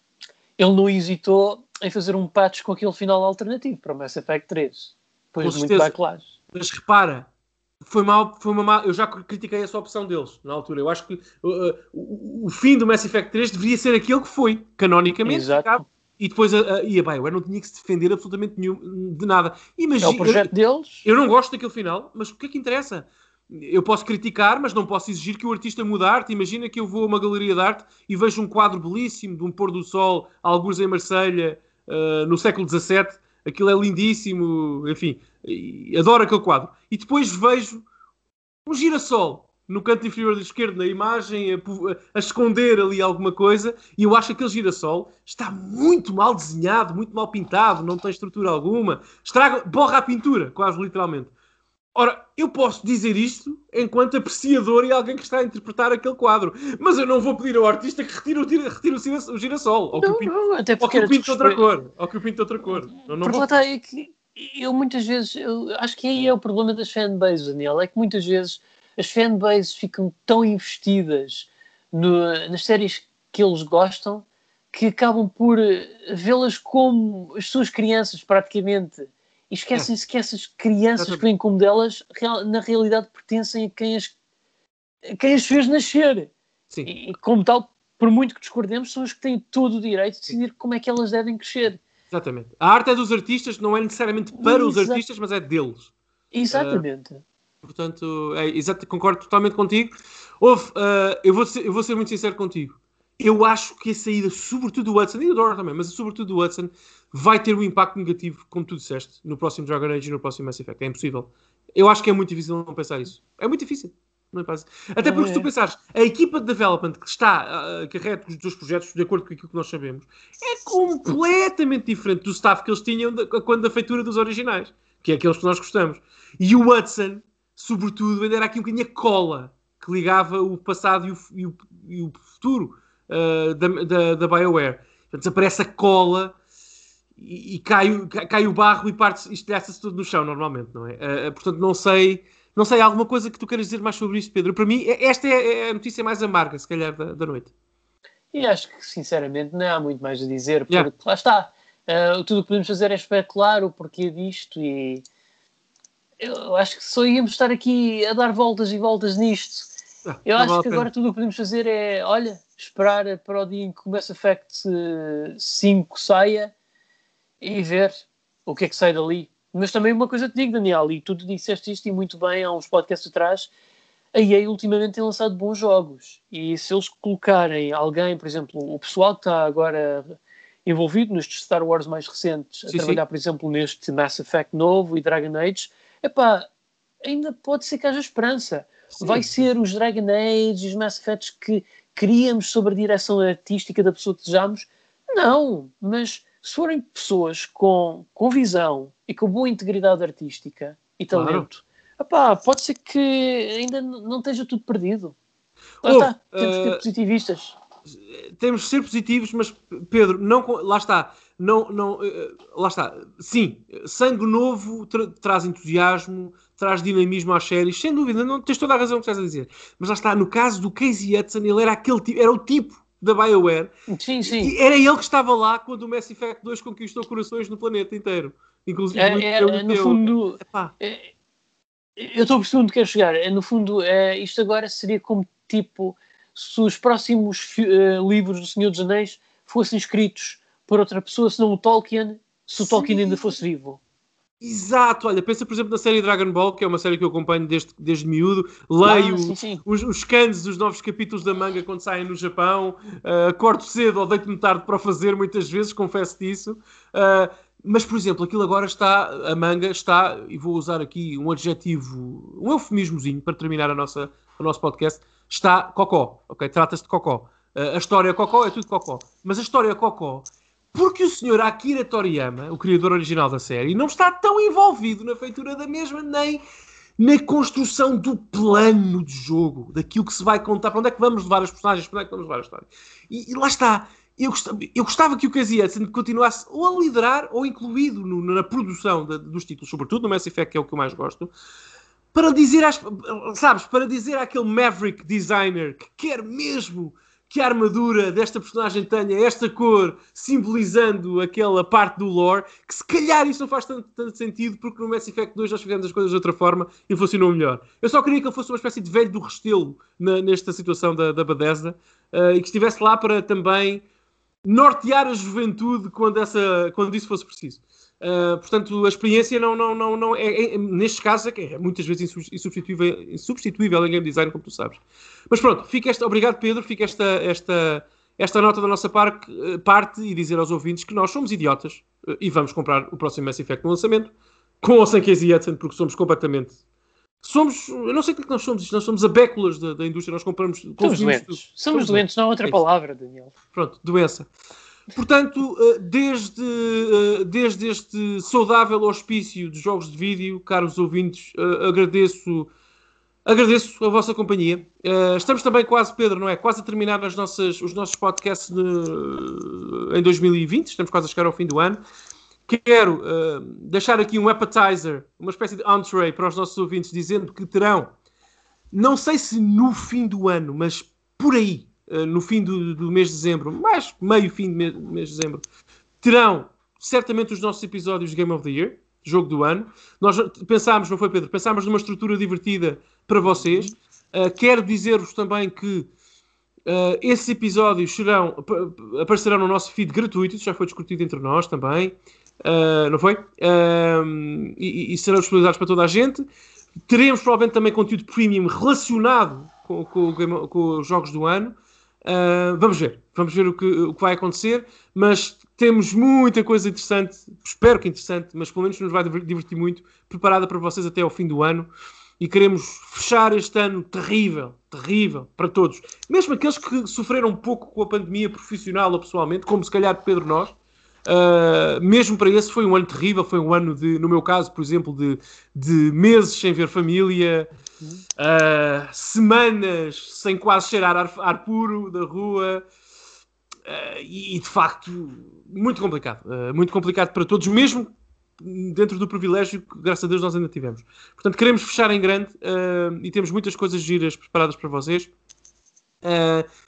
ele não hesitou em fazer um patch com aquele final alternativo para o Mass Effect 3. Depois de muito backlash. Mas repara, foi mal, foi uma mal, eu já critiquei essa opção deles na altura. Eu acho que uh, o, o, fim do Mass Effect 3 deveria ser aquele que foi, canonicamente. Exato. E depois a, a, e a BioWare não tinha que se defender absolutamente nenhum, de nada. Imagina, é o projeto eu, deles. Eu não gosto daquele final, mas o que é que interessa? eu posso criticar, mas não posso exigir que o artista mude a arte. Imagina que eu vou a uma galeria de arte e vejo um quadro belíssimo de um pôr do sol, alguns em Marselha uh, no século XVII. Aquilo é lindíssimo, enfim, adoro aquele quadro. E depois vejo um girassol no canto inferior esquerdo na imagem, a, a, esconder ali alguma coisa, e eu acho que aquele girassol está muito mal desenhado, muito mal pintado, não tem estrutura alguma, estraga, borra a pintura, quase literalmente. Ora, eu posso dizer isto enquanto apreciador e alguém que está a interpretar aquele quadro, mas eu não vou pedir ao artista que retire o, retire o, girassol, ou que o pinte, não, até ou que pinte outra cor, ou que o pinte outra cor. Eu não vou... está, é que eu muitas vezes, eu acho que aí é o problema das fanbases, Daniel, é que muitas vezes as fanbases ficam tão investidas no, nas séries que eles gostam que acabam por vê-las como as suas crianças praticamente e esquecem-se que essas crianças que vêm como delas, na realidade pertencem a quem as, a quem as fez nascer. Sim. E, como tal, por muito que discordemos, são os que têm todo o direito de decidir Sim. como é que elas devem crescer. Exatamente. A arte é dos artistas, não é necessariamente para os artistas, mas é deles. Exatamente. Uh, portanto, é, exato, concordo totalmente contigo. Houve, uh, eu, vou ser, eu vou ser muito sincero contigo. Eu acho que a saída, sobretudo do Hudson, e do Dora também, mas sobretudo do Hudson, vai ter um impacto negativo, como tu disseste, no próximo Dragon Age e no próximo Mass Effect. É impossível. Eu acho que é muito difícil não pensar isso. É muito difícil. Não é Até porque, se tu é. pensares, a equipa de development que está uh, carrega os dois projetos, de acordo com aquilo que nós sabemos, é completamente diferente do staff que eles tinham de, quando da feitura dos originais, que é aqueles que nós gostamos. E o Hudson, sobretudo, ainda era aqui um bocadinho a cola que ligava o passado e o, e o, e o futuro uh, da, da, da BioWare. Portanto, desaparece a cola e, e cai, cai, o barro e parte, estilhaça-se tudo no chão, normalmente, não é? Uh, portanto, não sei, não sei, alguma coisa que tu queiras dizer mais sobre isto, Pedro? Para mim, é, esta é, é a notícia mais amarga, se calhar, da, da noite. E acho que, sinceramente, não há muito mais a dizer, porque yeah. lá está. Uh, tudo o que podemos fazer é especular o porquê disto e eu acho que só íamos estar aqui a dar voltas e voltas nisto. Ah, eu acho que agora tudo o que podemos fazer é, olha, esperar para o dia em que o Mass Effect 5 saia e ver o que é que sai dali. Mas também uma coisa te digo, Daniel, e tu disseste isto e muito bem há uns podcasts atrás, a EA ultimamente tem lançado bons jogos. E se eles colocarem alguém, por exemplo, o pessoal que está agora envolvido nestes Star Wars mais recentes, a sim, trabalhar, sim. por exemplo, neste Mass Effect novo e Dragon Age, epá, ainda pode ser que haja esperança. Sim. Vai ser os Dragon Age e os Mass Effects que queríamos sobre a direção artística da pessoa que desejamos? Não, mas se forem pessoas com, com visão e com boa integridade artística e talento, claro. epá, pode ser que ainda não esteja tudo perdido. Lá oh, está, temos que ser uh, positivistas. Temos que ser positivos, mas Pedro, não, lá está. Não, não, uh, lá está. Sim, sangue novo tra traz entusiasmo, traz dinamismo às séries, sem dúvida, não tens toda a razão que estás a dizer. Mas lá está, no caso do Casey Hudson, ele era aquele tipo, era o tipo da BioWare. Sim, sim. Era ele que estava lá quando o Mass Effect 2 conquistou corações no planeta inteiro. Inclusive, é, é, no fundo, é, eu estou a perceber onde quer chegar. No fundo, isto agora seria como tipo se os próximos uh, livros do Senhor dos Anéis fossem escritos por outra pessoa, senão o Tolkien, se o Sim. Tolkien ainda fosse vivo. Exato, olha, pensa por exemplo na série Dragon Ball, que é uma série que eu acompanho desde, desde miúdo, leio ah, sim, sim. Os, os scans dos novos capítulos da manga quando saem no Japão, uh, acordo cedo ou deito-me tarde para fazer, muitas vezes, confesso disso. Uh, mas, por exemplo, aquilo agora está, a manga está, e vou usar aqui um adjetivo, um eufemismozinho para terminar a nossa, o nosso podcast, está cocó, ok? Trata-se de cocó. Uh, a história cocó é tudo cocó. Mas a história cocó porque o senhor Akira Toriyama, o criador original da série, não está tão envolvido na feitura da mesma, nem na construção do plano de jogo, daquilo que se vai contar, para onde é que vamos levar as personagens, para onde é que vamos levar a história. E, e lá está. Eu gostava, eu gostava que o Casey Hudson continuasse ou a liderar ou incluído no, na produção de, dos títulos, sobretudo no Mass Effect, que é o que eu mais gosto, para dizer, às, sabes, para dizer àquele Maverick designer que quer mesmo que a armadura desta personagem tenha esta cor, simbolizando aquela parte do lore, que se calhar isso não faz tanto, tanto, sentido, porque no Mass Effect 2 nós fizemos as coisas de outra forma e funcionou melhor. Eu só queria que ele fosse uma espécie de velho do restelo na, nesta situação da, da Bethesda uh, e que estivesse lá para também nortear a juventude quando, essa, quando isso fosse preciso. Uh, portanto, a experiência não, não, não, não é, é, nestes casos é, é muitas vezes insubstituível, insubstituível em game design, como tu sabes. Mas pronto, fica esta, obrigado Pedro, fica esta, esta, esta nota da nossa par, parte e dizer aos ouvintes que nós somos idiotas uh, e vamos comprar o próximo Mass Effect no lançamento, com ou sem Casey Hudson, porque somos completamente. Somos, eu não sei o que, é nós somos, nós somos abéculas da, da indústria, nós compramos. Somos doentes, somos doentes, não há outra é palavra, Daniel. Pronto, doença. Portanto, eh, desde, eh, desde este saudável hospício de jogos de vídeo, caros ouvintes, eh, agradeço, agradeço a vossa companhia. Estamos também quase, Pedro, não é? Quase a terminar as nossas, os nossos podcasts em 2020, estamos quase a chegar ao fim do ano. Quero deixar aqui um appetizer, uma espécie de entree para os nossos ouvintes, dizendo que terão, não sei se no fim do ano, mas por aí, no fim do, do, mês de dezembro, mais meio fim do mês, mês de dezembro, terão certamente os nossos episódios de Game of the Year, jogo do ano. Nós pensámos, não foi Pedro? Pensámos numa estrutura divertida para vocês. Uh, quero dizer-vos também que uh, esses episódios serão, aparecerão no nosso feed gratuito, isso já foi discutido entre nós também, uh, não foi? E, e, serão disponibilizados para toda a gente. Teremos provavelmente também conteúdo premium relacionado com, com, com os jogos do ano. Uh, vamos ver, vamos ver o que, o que vai acontecer, mas temos muita coisa interessante, espero que interessante, mas pelo menos nos vai divertir muito, preparada para vocês até ao fim do ano. E queremos fechar este ano terrível, terrível para todos. Mesmo aqueles que sofreram um pouco com a pandemia profissional ou pessoalmente, como se calhar Pedro nós, Uh, mesmo para esse foi um ano terrível, foi um ano de, no meu caso, por exemplo, de, de meses sem ver família, uh, semanas sem quase cheirar ar, ar puro da rua, uh, e, de facto, muito complicado. muito complicado para todos, mesmo dentro do privilégio que, graças a Deus, nós ainda tivemos. Portanto, queremos fechar em grande e temos muitas coisas giras preparadas para vocês.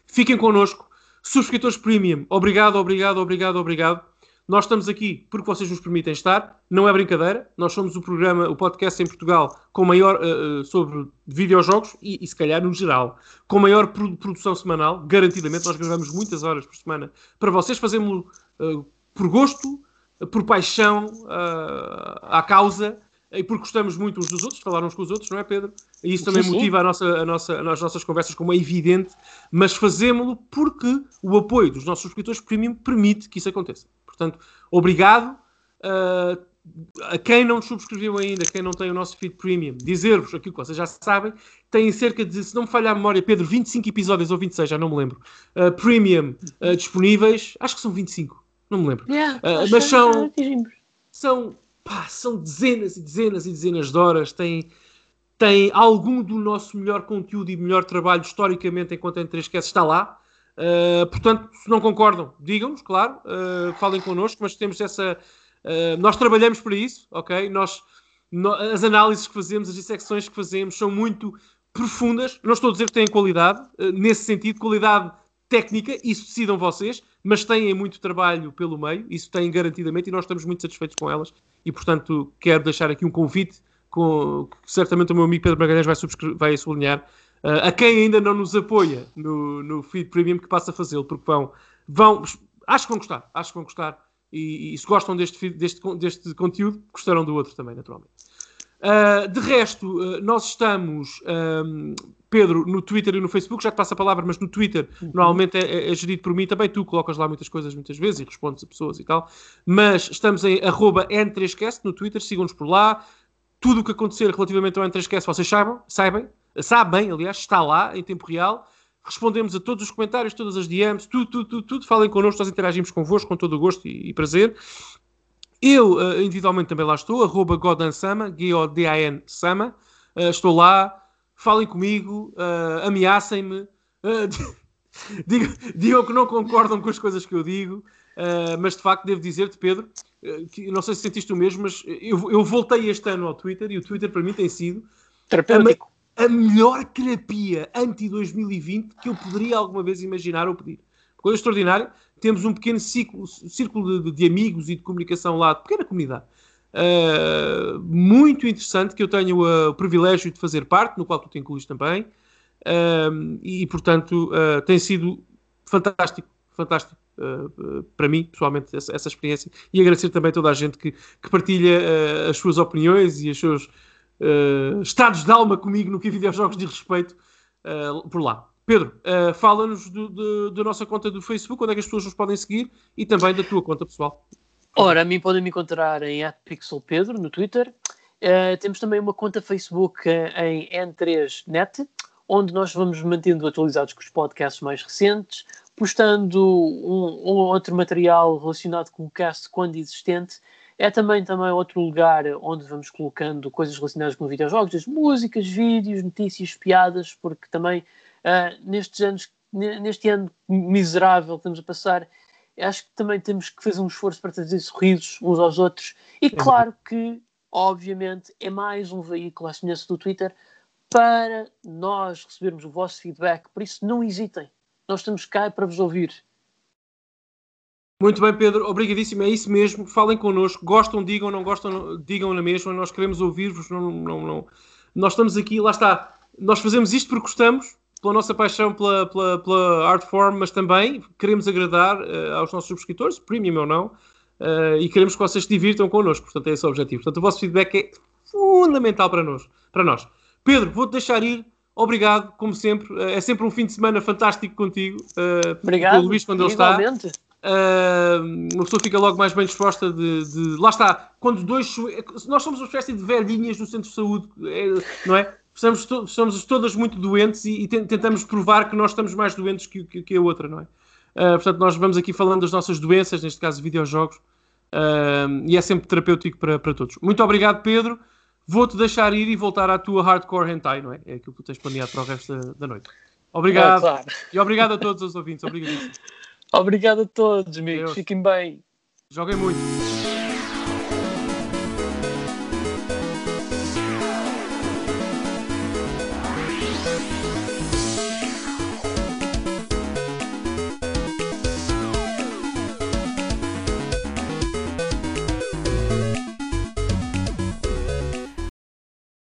fiquem connosco. Subscritores Premium, obrigado, obrigado, obrigado, obrigado. Nós estamos aqui porque vocês nos permitem estar, não é brincadeira. Nós somos o programa, o podcast em Portugal com maior uh, sobre videojogos e, e, se calhar no geral, com maior produ produção semanal, garantidamente. Nós gravamos muitas horas por semana para vocês, fazemos uh, por gosto, uh, por paixão à causa e porque gostamos muito uns dos outros, falar uns com os outros, não é, Pedro? E isso também sim, motiva sim. A nossa, a nossa, as nossas conversas, como é evidente, mas fazemos-lo porque o apoio dos nossos subscritores premium permite que isso aconteça. Portanto, obrigado. Uh, a quem não subscreveu ainda, quem não tem o nosso feed premium, dizer-vos aquilo que vocês já sabem, tem cerca de, se não me falhar a memória, Pedro, 25 episódios ou 26, já não me lembro, uh, premium uh, disponíveis, acho que são 25, não me lembro. Yeah, uh, mas são, são, pá, são dezenas e dezenas e dezenas de horas, tem, tem algum do nosso melhor conteúdo e melhor trabalho historicamente enquanto em 3 está lá. Uh, portanto, se não concordam, digam-nos, claro, uh, falem connosco, mas temos essa. Uh, nós trabalhamos para isso, ok? Nós, no, as análises que fazemos, as dissecções que fazemos são muito profundas. Não estou a dizer que têm qualidade, nesse sentido, qualidade técnica, isso decidam vocês, mas têm muito trabalho pelo meio, isso têm garantidamente, e nós estamos muito satisfeitos com elas. E, portanto, quero deixar aqui um convite, com, que certamente o meu amigo Pedro Magalhães vai, vai sublinhar Uh, a quem ainda não nos apoia no, no feed premium que passa a fazê-lo, porque vão, vão, acho que vão gostar, acho que vão gostar E, e se gostam deste, deste, deste conteúdo, gostarão do outro também, naturalmente. Uh, de resto, uh, nós estamos, um, Pedro, no Twitter e no Facebook, já te passo a palavra, mas no Twitter uhum. normalmente é, é, é, gerido por mim, também tu colocas lá muitas coisas muitas vezes e respondes a pessoas e tal, mas estamos em arroba N3Cast no Twitter, sigam-nos por lá, tudo o que acontecer relativamente ao N3Cast vocês saibam, saibam, sabem, aliás, está lá em tempo real, respondemos a todos os comentários, todas as DMs, tudo, tudo, tudo, tudo. falem connosco, nós interagimos convosco com todo o gosto e, e prazer. Eu, uh, individualmente, também lá estou, arroba Godansama, G-O-D-A-N Sama. Uh, estou lá, falem comigo, uh, ameacem-me, digam, digam, que não concordam com as coisas que eu digo, mas de facto devo dizer-te, Pedro, não sei se sentiste o mesmo, mas eu, eu, voltei este ano ao Twitter e o Twitter para mim tem sido a, a melhor terapia anti-2020 que eu poderia alguma vez imaginar ou pedir. Coisa extraordinária temos um pequeno ciclo, círculo de, de, amigos e de comunicação lá, de pequena comunidade, uh, muito interessante, que eu tenho uh, o privilégio de fazer parte, no qual tu te incluís também, uh, e, portanto, tem sido fantástico, fantástico. para mim, pessoalmente, essa, essa, experiência e agradecer também a toda a gente que, que partilha as suas opiniões e os seus estados de alma comigo no que a videojogos de respeito por lá. Pedro, uh, fala-nos da nossa conta do Facebook, onde é que as pessoas nos podem seguir e também da tua conta pessoal. Ora, a mim podem me encontrar em @pixelpedro no Twitter. Uh, temos também uma conta Facebook uh, em N3Net, onde nós vamos mantendo atualizados com os podcasts mais recentes, postando um, um outro material relacionado com o cast quando existente. É também, também outro lugar onde vamos colocando coisas relacionadas com videojogos, as músicas, vídeos, notícias, piadas, porque também uh, nestes anos, neste ano miserável que estamos a passar, acho que também temos que fazer um esforço para trazer sorrisos uns aos outros. E é claro que, obviamente, é mais um veículo à semelhança do Twitter para nós recebermos o vosso feedback. Por isso, não hesitem. Nós estamos cá para vos ouvir. Muito bem, Pedro, obrigadíssimo. É isso mesmo. Falem connosco. Gostam, digam, não gostam, digam na mesma. Nós queremos ouvir-vos. Não, não, não. Nós estamos aqui, lá está. Nós fazemos isto porque gostamos pela nossa paixão pela, pela, pela art form, mas também queremos agradar uh, aos nossos subscritores, premium ou não, uh, e queremos que vocês se divirtam connosco. Portanto, é esse o objetivo. Portanto, o vosso feedback é fundamental para nós. Para nós. Pedro, vou-te deixar ir. Obrigado, como sempre. Uh, é sempre um fim de semana fantástico contigo. Obrigado. Com o Luís, quando ele está. Uh, uma pessoa fica logo mais bem disposta de, de, Lá está, quando dois. Nós somos uma espécie de velhinhas no centro de saúde, é, não é? estamos, to estamos todas muito doentes e, e, tentamos provar que nós estamos mais doentes que, que, que a outra, não é? Uh, portanto, nós vamos aqui falando das nossas doenças, neste caso videojogos, uh, e é sempre terapêutico para, para todos. Muito obrigado, Pedro. Vou-te deixar ir e voltar à tua hardcore hentai, não é? É aquilo que tu tens planeado para o resto da, da noite. Obrigado. É, claro. E obrigado a todos os ouvintes. Obrigadíssimo. Obrigado a todos, amigos. Fiquem bem. Joguem muito.